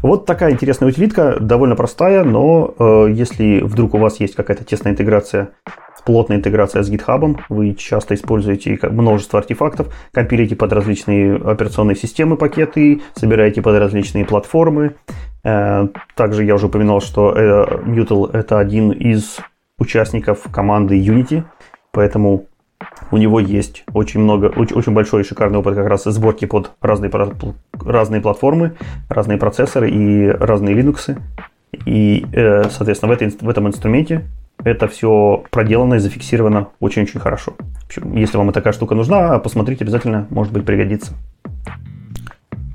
Вот такая интересная утилитка, довольно простая, но э, если вдруг у вас есть какая-то тесная интеграция плотная интеграция с GitHub. Вы часто используете множество артефактов, компилите под различные операционные системы пакеты, собираете под различные платформы. Э, также я уже упоминал, что Mutal э, это один из участников команды Unity, поэтому у него есть очень много, очень большой и шикарный опыт как раз сборки под разные, разные платформы, разные процессоры и разные Linux. И, э, соответственно, в, этой, в этом инструменте это все проделано и зафиксировано очень-очень хорошо. Если вам такая штука нужна, посмотрите обязательно, может быть, пригодится.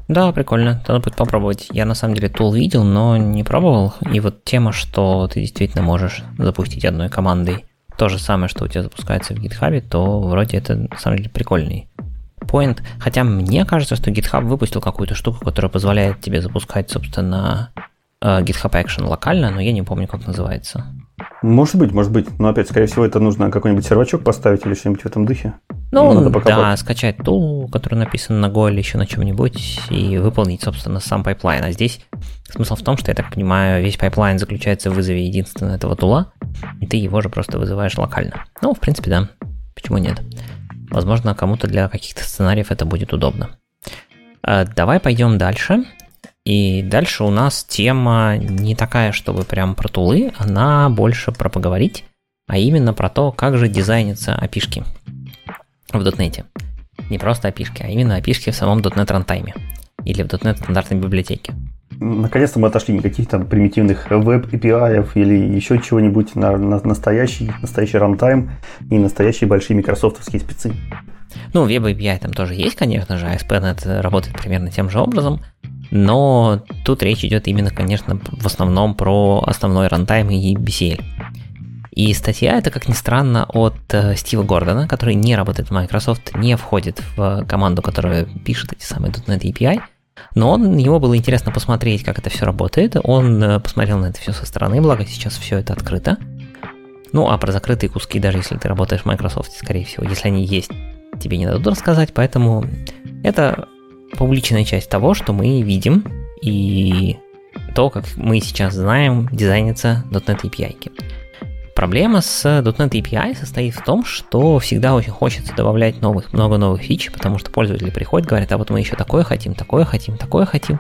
Да, прикольно, надо будет попробовать. Я на самом деле тул видел, но не пробовал. И вот тема, что ты действительно можешь запустить одной командой то же самое, что у тебя запускается в GitHub, то вроде это на самом деле прикольный point. Хотя мне кажется, что GitHub выпустил какую-то штуку, которая позволяет тебе запускать, собственно, э, GitHub Action локально, но я не помню, как называется. Может быть, может быть. Но опять, скорее всего, это нужно какой-нибудь сервачок поставить или что-нибудь в этом духе. Ну, Надо да, скачать tool, который написан на Go или еще на чем-нибудь, и выполнить, собственно, сам pipeline. А здесь смысл в том, что, я так понимаю, весь pipeline заключается в вызове единственного этого tool'а, и ты его же просто вызываешь локально. Ну, в принципе, да. Почему нет? Возможно, кому-то для каких-то сценариев это будет удобно. А, давай пойдем дальше. И дальше у нас тема не такая, чтобы прям про tool'ы, она больше про поговорить, а именно про то, как же дизайнятся API'шки в .NET. Не просто API'шки, а именно API'шки в самом .NET runtime'е или в .NET стандартной библиотеке. Наконец-то мы отошли никаких там примитивных web API или еще чего-нибудь на, на настоящий, настоящий runtime и настоящие большие микрософтовские спецы. Ну, веб API там тоже есть, конечно же, ASP.NET работает примерно тем же образом, но тут речь идет именно, конечно, в основном про основной рантайм и BCL. И статья это, как ни странно, от э, Стива Гордона, который не работает в Microsoft, не входит в команду, которая пишет эти самые .NET API, но он, ему было интересно посмотреть, как это все работает. Он э, посмотрел на это все со стороны, благо сейчас все это открыто. Ну, а про закрытые куски, даже если ты работаешь в Microsoft, скорее всего, если они есть, тебе не дадут рассказать, поэтому это публичная часть того, что мы видим, и то, как мы сейчас знаем, дизайнится .NET API. Проблема с .NET API состоит в том, что всегда очень хочется добавлять новых, много новых фич, потому что пользователи приходят, говорят, а вот мы еще такое хотим, такое хотим, такое хотим.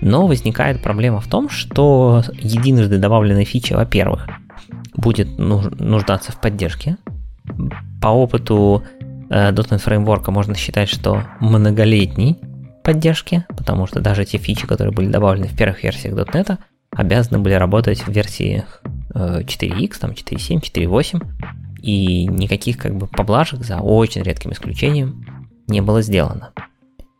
Но возникает проблема в том, что единожды добавленная фича, во-первых, будет нуждаться в поддержке. По опыту э, .NET Framework можно считать, что многолетний поддержки, потому что даже те фичи, которые были добавлены в первых версиях .NET, обязаны были работать в версиях 4x, там 4.7, 4.8, и никаких как бы поблажек, за очень редким исключением, не было сделано.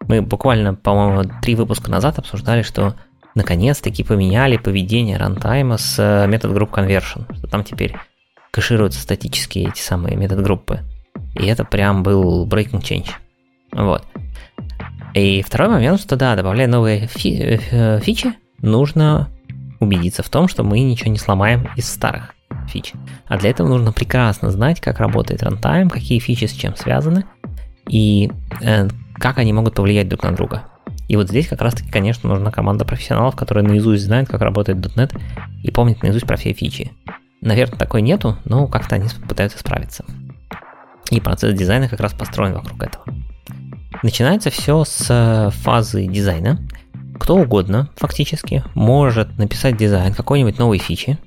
Мы буквально, по-моему, три выпуска назад обсуждали, что наконец-таки поменяли поведение runtime'а с method group conversion, что там теперь кэшируются статические эти самые method group'ы. И это прям был breaking change. Вот. И второй момент, что да, добавляя новые фи- э, фичи, нужно убедиться в том, что мы ничего не сломаем из старых фич. А для этого нужно прекрасно знать, как работает runtime, какие фичи с чем связаны и э, как они могут повлиять друг на друга. И вот здесь как раз-таки, конечно, нужна команда профессионалов, которые наизусть знают, как работает .NET и помнят наизусть про все фичи. Наверное, такой нету, но как-то они пытаются справиться. И процесс дизайна как раз построен вокруг этого. Начинается все с э, фазы дизайна. Кто угодно, фактически, может написать дизайн какой-нибудь новой фичи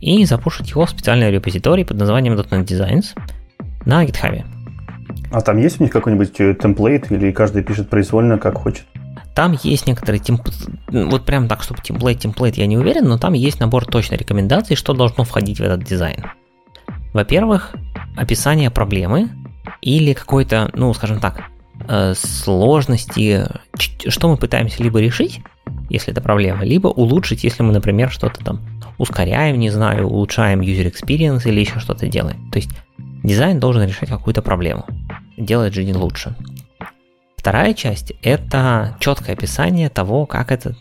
и запушить его в специальный репозиторий под названием .NET Designs на GitHub. А там есть у них какой-нибудь э, темплейт или каждый пишет произвольно, как хочет? Там есть некоторые темп... вот прям так, чтобы темплейт, темплейт, я не уверен, но там есть набор точной рекомендаций, что должно входить в этот дизайн. Во-первых, описание проблемы или какой-то, ну, скажем так, сложности, что мы пытаемся либо решить, если это проблема, либо улучшить, если мы, например, что-то там ускоряем, не знаю, улучшаем user experience или еще что-то делаем. То есть дизайн должен решать какую-то проблему, делать жизнь лучше. Вторая часть – это четкое описание того, как это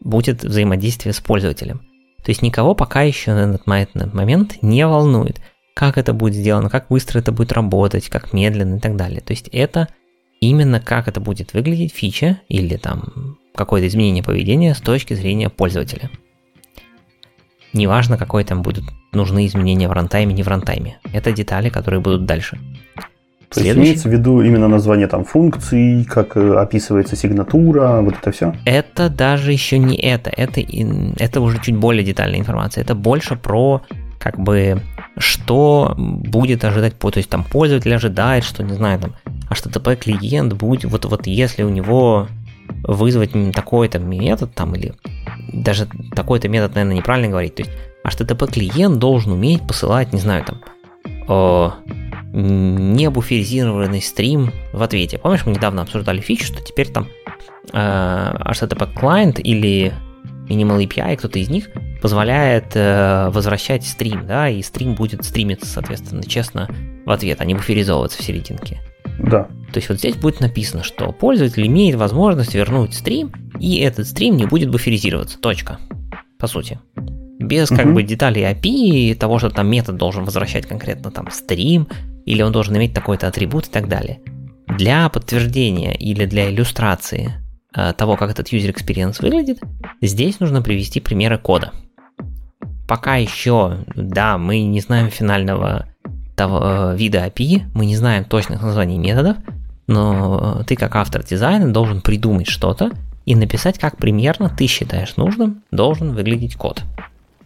будет взаимодействие с пользователем. То есть никого пока еще на этот момент не волнует, как это будет сделано, как быстро это будет работать, как медленно и так далее. То есть это именно как это будет выглядеть фича или там какое-то изменение поведения с точки зрения пользователя. Неважно, какое там будут нужны изменения в рантайме, не в рантайме. Это детали, которые будут дальше. То есть имеется в виду именно название там функций, как э, описывается сигнатура, вот это все? Это даже еще не это. Это, это уже чуть более детальная информация. Это больше про как бы что будет ожидать, то есть там пользователь ожидает, что, не знаю, там HTTP клиент будет, вот, вот если у него вызвать такой-то метод там или даже такой-то метод, наверное, неправильно говорить, то есть HTTP клиент должен уметь посылать, не знаю, там, э, не буферизированный стрим в ответе. Помнишь, мы недавно обсуждали фичу, что теперь там э, HTTP client или Minimal API, кто-то из них, позволяет э, возвращать стрим, да, и стрим будет стримиться, соответственно, честно в ответ, а не буферизовываться в серединке. Да. То есть вот здесь будет написано, что пользователь имеет возможность вернуть стрим, и этот стрим не будет буферизироваться. Точка. По сути. Без как угу. бы деталей API, того, что там метод должен возвращать конкретно там стрим, или он должен иметь такой-то атрибут и так далее. Для подтверждения или для иллюстрации того, как этот user experience выглядит, здесь нужно привести примеры кода. Пока еще, да, мы не знаем финального того, э, вида API, мы не знаем точных названий методов, но ты как автор дизайна должен придумать что-то и написать, как примерно ты считаешь нужным должен выглядеть код.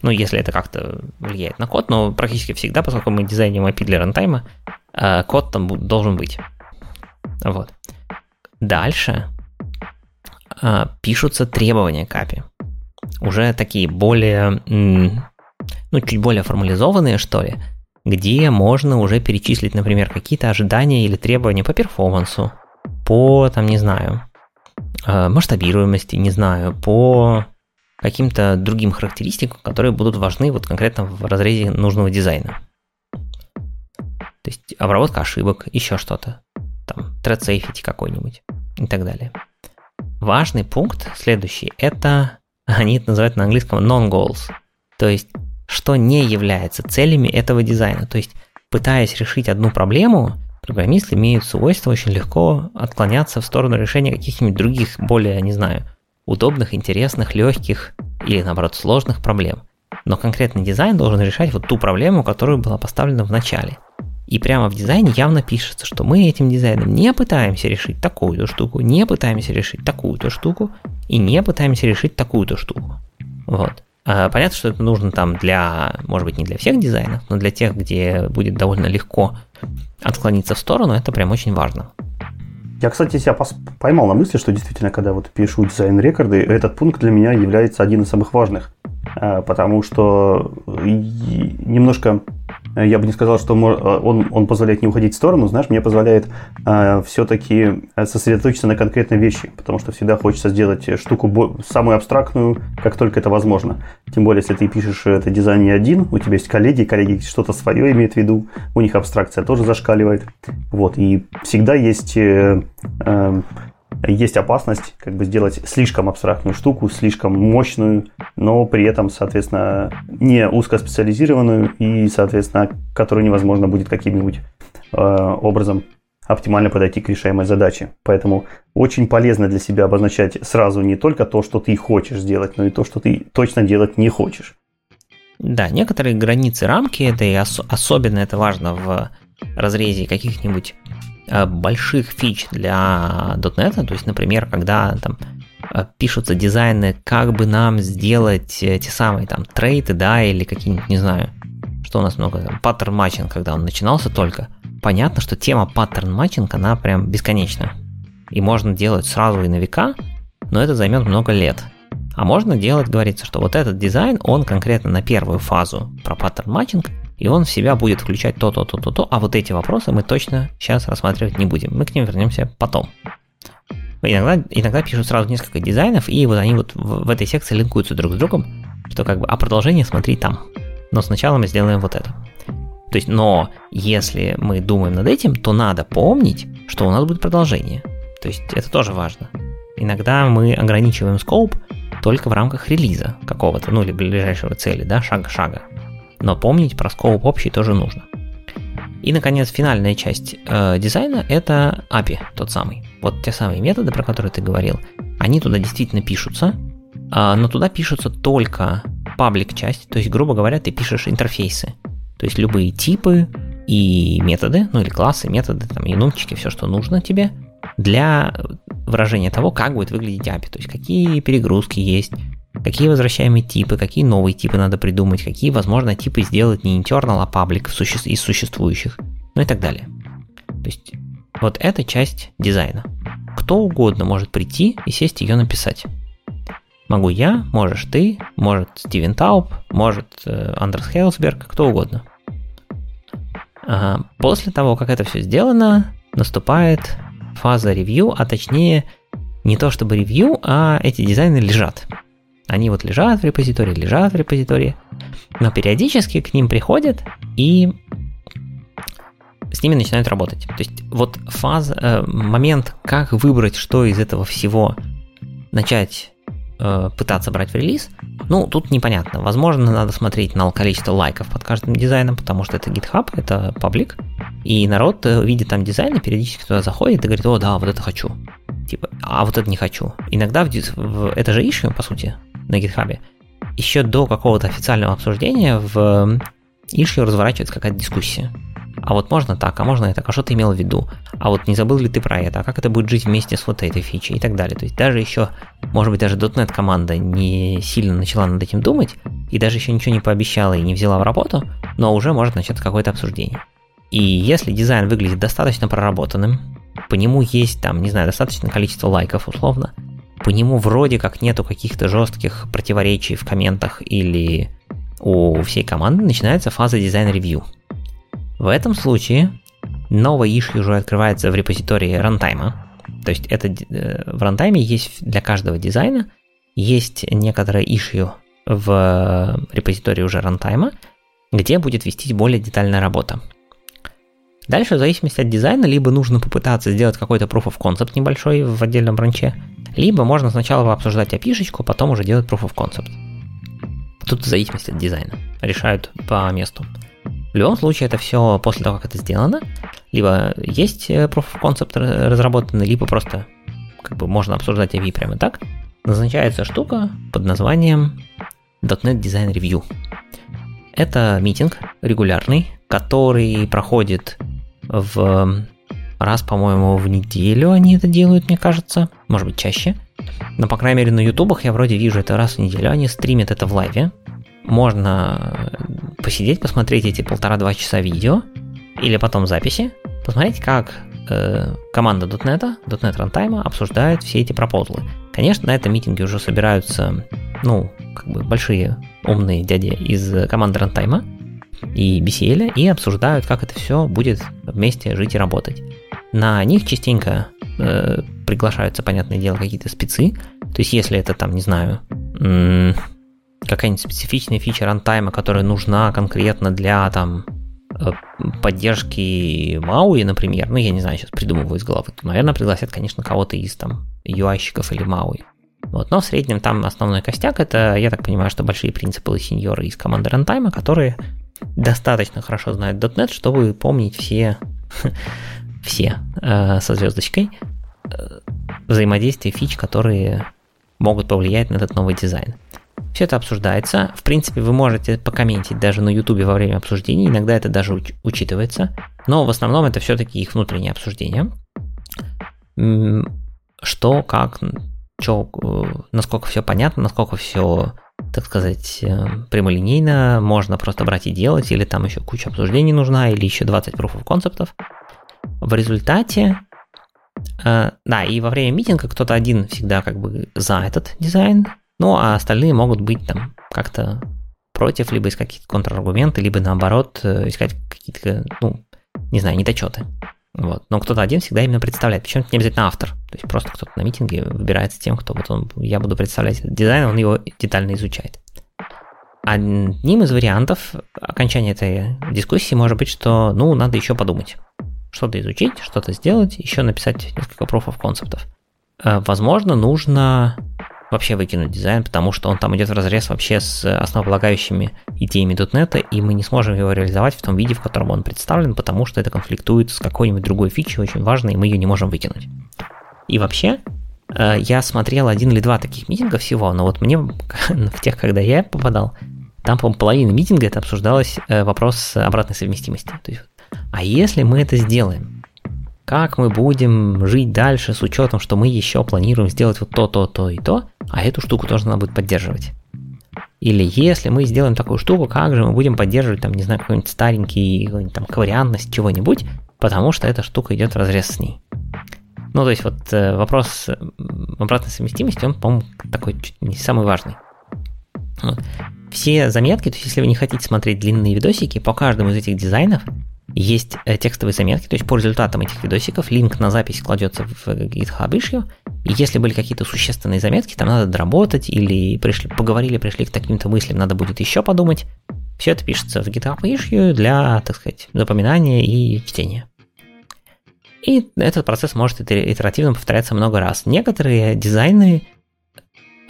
Ну, если это как-то влияет на код, но практически всегда, поскольку мы дизайним API для рантайма, э, код там должен быть. Вот. Дальше э, пишутся требования к API. Уже такие более, ну, чуть более формализованные, что ли, где можно уже перечислить, например, какие-то ожидания или требования по перформансу, по, там, не знаю, э, масштабируемости, не знаю, по каким-то другим характеристикам, которые будут важны вот конкретно в разрезе нужного дизайна. То есть обработка ошибок, еще что-то, там, thread safety какой-нибудь и так далее. Важный пункт следующий, это, они это называют на английском non-goals, то есть что не является целями этого дизайна. То есть, пытаясь решить одну проблему, программисты имеют свойство очень легко отклоняться в сторону решения каких-нибудь других, более, не знаю, удобных, интересных, легких или, наоборот, сложных проблем. Но конкретный дизайн должен решать вот ту проблему, которая была поставлена в начале. И прямо в дизайне явно пишется, что мы этим дизайном не пытаемся решить такую-то штуку, не пытаемся решить такую-то штуку и не пытаемся решить такую-то штуку. Вот. А, понятно, что это нужно там для, может быть, не для всех дизайнов, но для тех, где будет довольно легко отклониться в сторону, это прям очень важно. Я, кстати, себя поймал на мысли, что действительно, когда вот пишу дизайн-рекорды, этот пункт для меня является один из самых важных, а, потому что немножко я бы не сказал, что э, он, он позволяет не уходить в сторону, знаешь, мне позволяет э, все-таки сосредоточиться на конкретной вещи, потому что всегда хочется сделать штуку самую абстрактную, как только это возможно. Тем более, если ты пишешь это дизайн не один, у тебя есть коллеги, коллеги что-то свое имеют в виду, у них абстракция тоже зашкаливает. Вот, и всегда есть э, э, есть опасность как бы сделать слишком абстрактную штуку, слишком мощную, но при этом, соответственно, не узкоспециализированную и, соответственно, которую невозможно будет каким-нибудь э, образом оптимально подойти к решаемой задаче. Поэтому очень полезно для себя обозначать сразу не только то, что ты хочешь сделать, но и то, что ты точно делать не хочешь. Да, некоторые границы рамки, это и ос- особенно это важно в разрезе каких-нибудь больших фич для .NET, то есть, например, когда там э, пишутся дизайны, как бы нам сделать те самые там трейты, да, или какие-нибудь, не знаю, что у нас много, там, pattern matching, когда он начинался только, понятно, что тема pattern matching, она прям бесконечна. И можно делать сразу и на века, но это займет много лет. А можно делать, говорится, что вот этот дизайн, он конкретно на первую фазу про pattern matching, и он в себя будет включать то-то, то-то, то, а вот эти вопросы мы точно сейчас рассматривать не будем. Мы к ним вернемся потом. Иногда, иногда пишут сразу несколько дизайнов, и вот они вот в, в этой секции линкуются друг с другом, что как бы, а продолжение смотри там. Но сначала мы сделаем вот это. То есть, но если мы думаем над этим, то надо помнить, что у нас будет продолжение. То есть это тоже важно. Иногда мы ограничиваем скоп только в рамках релиза какого-то, ну или ближайшего цели, да, шага-шага. Но помнить про скоп общий тоже нужно. И, наконец, финальная часть э, дизайна – это API, тот самый. Вот те самые методы, про которые ты говорил, они туда действительно пишутся, э, но туда пишутся только паблик часть, то есть, грубо говоря, ты пишешь интерфейсы. То есть любые типы и методы, ну или классы, методы, там, янумчики, все, что нужно тебе для выражения того, как будет выглядеть API. То есть какие перегрузки есть, какие возвращаемые типы, какие новые типы надо придумать, какие, возможно, типы сделать не internal, а public из существующих, ну и так далее. То есть вот эта часть дизайна. Кто угодно может прийти и сесть ее написать. Могу я, можешь ты, может Стивен Тауп, может э, Андрес Хейлсберг, кто угодно. После того, как это все сделано, наступает фаза ревью, а точнее не то чтобы ревью, а эти дизайны лежат. Они вот лежат в репозитории, лежат в репозитории, но периодически к ним приходят и с ними начинают работать. То есть вот фаза, э, момент, как выбрать, что из этого всего начать э, пытаться брать в релиз, ну, тут непонятно. Возможно, надо смотреть на количество лайков под каждым дизайном, потому что это GitHub, это паблик, и народ э, видит там дизайн, и периодически туда заходит и говорит, о, да, вот это хочу. Типа, а вот это не хочу. Иногда в, в, это же issue, по сути, на GitHub. Еще до какого-то официального обсуждения в issue разворачивается какая-то дискуссия а вот можно так, а можно это, а что ты имел в виду, а вот не забыл ли ты про это, а как это будет жить вместе с вот этой фичей и так далее. То есть даже еще, может быть, даже .NET команда не сильно начала над этим думать, и даже еще ничего не пообещала и не взяла в работу, но уже может начаться какое-то обсуждение. И если дизайн выглядит достаточно проработанным, по нему есть там, не знаю, достаточное количество лайков условно, по нему вроде как нету каких-то жестких противоречий в комментах или у всей команды, начинается фаза design review – в этом случае новая issue уже открывается в репозитории runtime'а. То есть это э, в runtime'е есть для каждого дизайна есть некоторое issue в репозитории уже runtime'а, где будет вестись более детальная работа. Дальше, в зависимости от дизайна, либо нужно попытаться сделать какой-то proof of concept небольшой в отдельном branch'е, либо можно сначала обсуждать API потом уже делать proof of concept. Тут в зависимости от дизайна. Решают по месту. В любом случае, это все после того, как это сделано, либо есть э, Proof of Concept разработанный, либо просто как бы можно обсуждать AV прямо так. Назначается штука под названием .NET Design Review. Это митинг регулярный, который проходит в раз, по-моему, в неделю они это делают, мне кажется. Может быть, чаще. Но, по крайней мере, на ютубах я вроде вижу это раз в неделю. Они стримят это в лайве. Можно посидеть, посмотреть эти полтора-два часа видео, или потом записи, посмотреть, как э, команда .NET, .NET Runtime обсуждает все эти пропозлы. Конечно, на этом митинге уже собираются, ну, как бы большие умные дяди из команды Runtime и BCL и обсуждают, как это все будет вместе жить и работать. На них частенько э, приглашаются, понятное дело, какие-то спецы. То есть, если это там, не знаю, какая-нибудь специфичная фича рантайма, которая нужна конкретно для там э, поддержки Мауи, например, ну, я не знаю, сейчас придумываю из головы, то, наверное, пригласят, конечно, кого-то из там UI-щиков или Мауи. Вот, но в среднем там основной костяк это, я так понимаю, что большие принципы и сеньоры из команды рантайма, которые достаточно хорошо знают .NET, чтобы помнить все, все э, со звездочкой э, взаимодействия фич, которые могут повлиять на этот новый дизайн. Все это обсуждается. В принципе, вы можете покомментить даже на YouTube во время обсуждений. Иногда это даже уч- учитывается. Но в основном это все-таки их внутреннее обсуждение. Что, как, что, э, насколько все понятно, насколько все, так сказать, э, прямолинейно, можно просто брать и делать, или там еще куча обсуждений нужна, или еще 20 proof of концептов. В результате Uh, да, и во время митинга кто-то один всегда как бы за этот дизайн, ну, а остальные могут быть там как-то против, либо искать какие-то контраргументы, либо наоборот искать какие-то, ну, не знаю, недочеты. Вот. Но кто-то один всегда именно представляет. Причем не обязательно автор. То есть просто кто-то на митинге выбирается тем, кто вот он, я буду представлять дизайн, он его детально изучает. Одним из вариантов окончания этой дискуссии может быть, что ну, надо еще подумать. Что-то изучить, что-то сделать, еще написать несколько профов концептов. Э, возможно, нужно вообще выкинуть дизайн, потому что он там идет в разрез вообще с основополагающими идеями .NET, и мы не сможем его реализовать в том виде, в котором он представлен, потому что это конфликтует с какой-нибудь другой фичей очень важной, и мы ее не можем выкинуть. И вообще, э, я смотрел один или два таких митинга всего, но вот мне в тех, когда я попадал, там, по-моему, половина митинга это обсуждалось э, вопрос обратной совместимости. То есть, а если мы это сделаем, как мы будем жить дальше с учетом, что мы еще планируем сделать вот то, то, то и то, а эту штуку тоже надо будет поддерживать. Или если мы сделаем такую штуку, как же мы будем поддерживать, там, не знаю, какой-нибудь старенький, какой-нибудь там ковариантность чего-нибудь, потому что эта штука идет в разрез с ней. Ну, то есть вот э, вопрос обратной совместимости, он, по-моему, такой чуть не самый важный. Вот. Все заметки, то есть если вы не хотите смотреть длинные видосики, по каждому из этих дизайнов есть э, текстовые заметки, то есть по результатам этих видосиков линк на запись кладется в GitHub issue, и если были какие-то существенные заметки, там надо доработать, или пришли, поговорили, пришли к таким-то мыслям, надо будет еще подумать, все это пишется в GitHub issue для, так сказать, запоминания и чтения. И этот процесс может итеративно повторяться много раз. Некоторые дизайны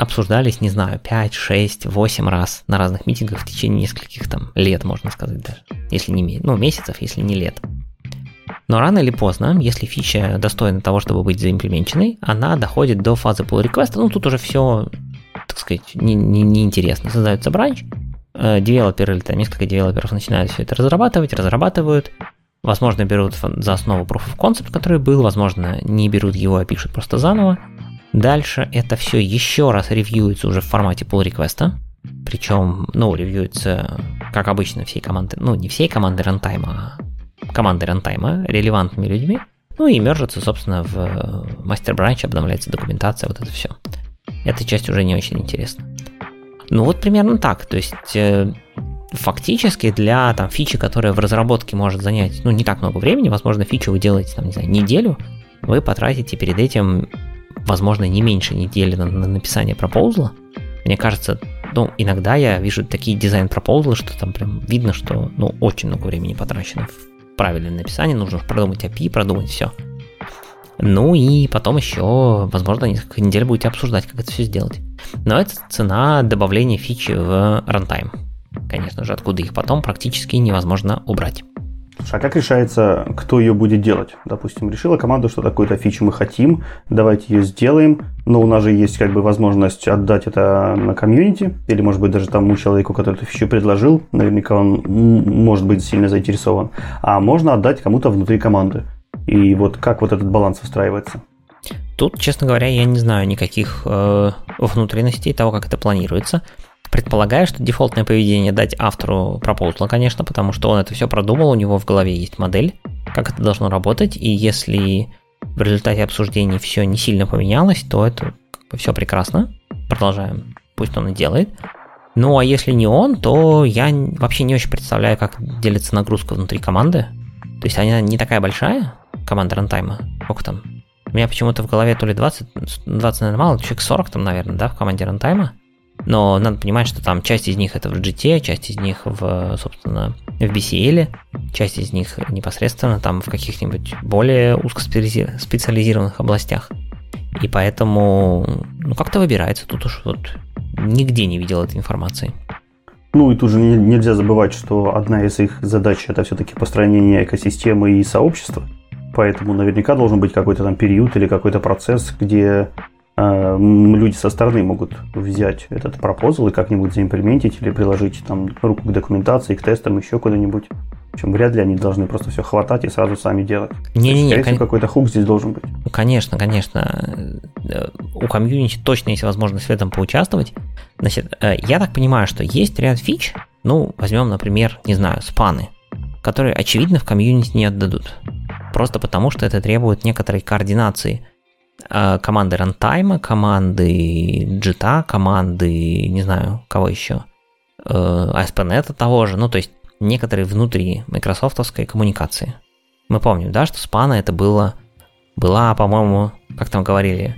обсуждались, не знаю, 5, 6, 8 раз на разных митингах в течение нескольких там лет, можно сказать даже. Если не ну, месяцев, если не лет. Но рано или поздно, если фича достойна того, чтобы быть заимплеменченной, она доходит до фазы pull request. Ну, тут уже все, так сказать, неинтересно. Не, не Создается бранч, э, девелоперы или там несколько девелоперов начинают все это разрабатывать, разрабатывают. Возможно, берут за основу Proof of Concept, который был, возможно, не берут его, а пишут просто заново. Дальше это все еще раз ревьюется уже в формате pull реквеста Причем, ну, ревьюется, как обычно, всей команды, ну, не всей команды рантайма, а команды рантайма, релевантными людьми. Ну и мержится, собственно, в мастер бранч, обновляется документация, вот это все. Эта часть уже не очень интересна. Ну вот примерно так. То есть э, фактически для там, фичи, которая в разработке может занять ну, не так много времени, возможно, фичу вы делаете, там, не знаю, неделю, вы потратите перед этим возможно, не меньше недели на, на написание пропоузла. Мне кажется, ну, иногда я вижу такие дизайн пропоузлы, что там прям видно, что, ну, очень много времени потрачено в правильное написание, нужно продумать API, продумать все. Ну и потом еще, возможно, несколько недель будете обсуждать, как это все сделать. Но это цена добавления фичи в рантайм. Конечно же, откуда их потом практически невозможно убрать. А как решается, кто ее будет делать? Допустим, решила команда, что такую-то фичу мы хотим, давайте ее сделаем, но у нас же есть как бы возможность отдать это на комьюнити, или может быть даже тому человеку, который эту фичу предложил, наверняка он может быть сильно заинтересован, а можно отдать кому-то внутри команды. И вот как вот этот баланс устраивается? Тут, честно говоря, я не знаю никаких э, внутренностей того, как это планируется. Предполагаю, что дефолтное поведение дать автору пропозла, конечно, потому что он это все продумал, у него в голове есть модель, как это должно работать, и если в результате обсуждений все не сильно поменялось, то это как бы все прекрасно. Продолжаем, пусть он и делает. Ну а если не он, то я вообще не очень представляю, как делится нагрузка внутри команды. То есть она не такая большая, команда рантайма. Сколько там? У меня почему-то в голове то ли 20, 20, наверное, мало, человек 40 там, наверное, да, в команде рантайма. Но надо понимать, что там часть из них это в GT, часть из них в, собственно, в BCL, часть из них непосредственно там в каких-нибудь более узкоспециализированных областях. И поэтому, ну, как-то выбирается. Тут уж вот нигде не видел этой информации. Ну и тут же нельзя забывать, что одна из их задач это все-таки построение экосистемы и сообщества. Поэтому наверняка должен быть какой-то там период или какой-то процесс, где люди со стороны могут взять этот пропозал и как-нибудь заимплементить или приложить там руку к документации, к тестам, еще куда-нибудь. Причем вряд ли они должны просто все хватать и сразу сами делать. Не-не-не. Кон... какой-то хук здесь должен быть. Конечно, конечно. У комьюнити точно есть возможность в этом поучаствовать. Значит, э, я так понимаю, что есть ряд фич, ну, возьмем, например, не знаю, спаны, которые, очевидно, в комьюнити не отдадут. Просто потому, что это требует некоторой координации а, команды рантайма, команды джита, команды, не знаю, кого еще, ASP.NET того же, ну, то есть некоторые внутри майкрософтовской коммуникации. Мы помним, да, что Spana это было, была, по-моему, как там говорили,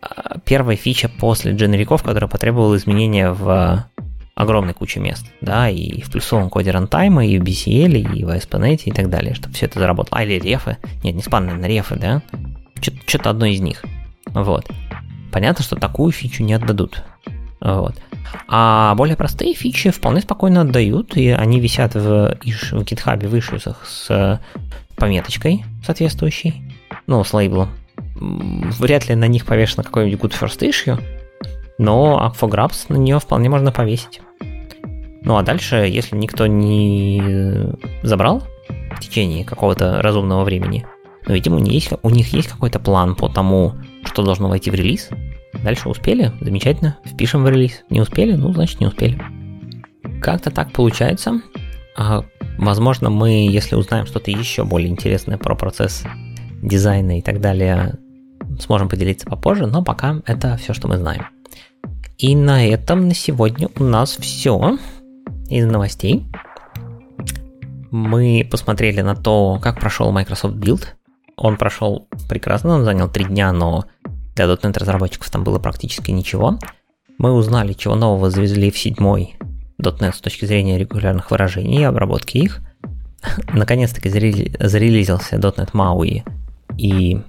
а, первая фича после дженериков, которая потребовала изменения в огромной куче мест, да, и в плюсовом коде рантайма, и в BCL, и в ASP.NET, и так далее, чтобы все это заработало. А, или рефы. Нет, не спан, наверное, рефы, да? Что-то одно из них. Вот. Понятно, что такую фичу не отдадут. Вот. А более простые фичи вполне спокойно отдают, и они висят в, в GitHub в ишусах с пометочкой соответствующей, ну, с лейблом. Вряд ли на них повешено какой-нибудь good first issue, но Aquagrabs на нее вполне можно повесить. Ну а дальше, если никто не забрал в течение какого-то разумного времени, ну, видимо, у них есть, у них есть какой-то план по тому, что должно войти в релиз. Дальше успели, замечательно, впишем в релиз. Не успели, ну, значит, не успели. Как-то так получается. А, возможно, мы, если узнаем что-то еще более интересное про процесс дизайна и так далее, сможем поделиться попозже, но пока это все, что мы знаем. И на этом на сегодня у нас все из новостей. Мы посмотрели на то, как прошел Microsoft Build. Он прошел прекрасно, он занял три дня, но для .NET разработчиков там было практически ничего. Мы узнали, чего нового завезли в седьмой .NET с точки зрения регулярных выражений и обработки их. Наконец-таки зарелизился .NET MAUI, и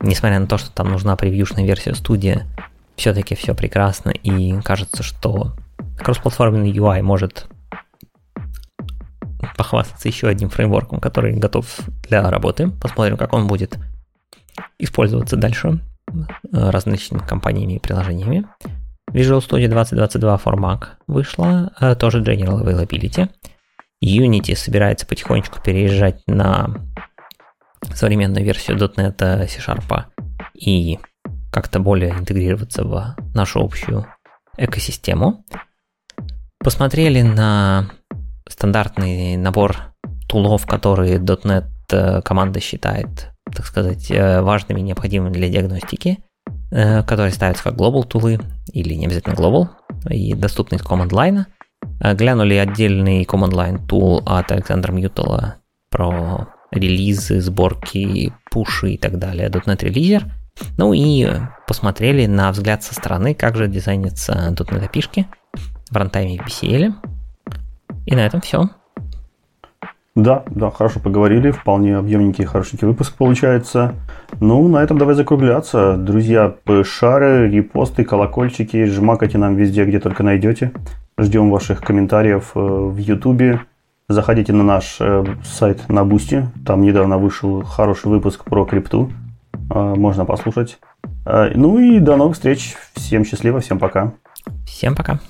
несмотря на то, что там нужна превьюшная версия студия, все-таки все прекрасно, и кажется, что кроссплатформенный UI может похвастаться еще одним фреймворком, который готов для работы. Посмотрим, как он будет использоваться дальше различными компаниями и приложениями. Visual Studio 2022 for Mac вышла, э, тоже General Availability. Unity собирается потихонечку переезжать на современную версию .NET C-Sharp и как-то более интегрироваться в нашу общую экосистему. Посмотрели на стандартный набор тулов, которые .NET э, команда считает, так сказать, э, важными и необходимыми для диагностики, э, которые ставятся как global тулы или не обязательно global и доступны из command line. Глянули отдельный command line тул от Александра Мьютала про релизы, сборки, пуши и так далее, .NET Releaser – ну и посмотрели на взгляд со стороны, как же дизайнятся тут на API в runtime'е в BCL. И на этом все. Да, да, хорошо поговорили, вполне объемненький, хорошенький выпуск получается. Ну, на этом давай закругляться. Друзья, share'ы, репосты, колокольчики, жмакайте нам везде, где только найдете. Ждем ваших комментариев э, в Ютубе. Заходите на наш э, сайт на Бусти. Там недавно вышел хороший выпуск про крипту. А, можно послушать. Ну и до новых встреч. Всем счастливо, всем пока. Всем пока.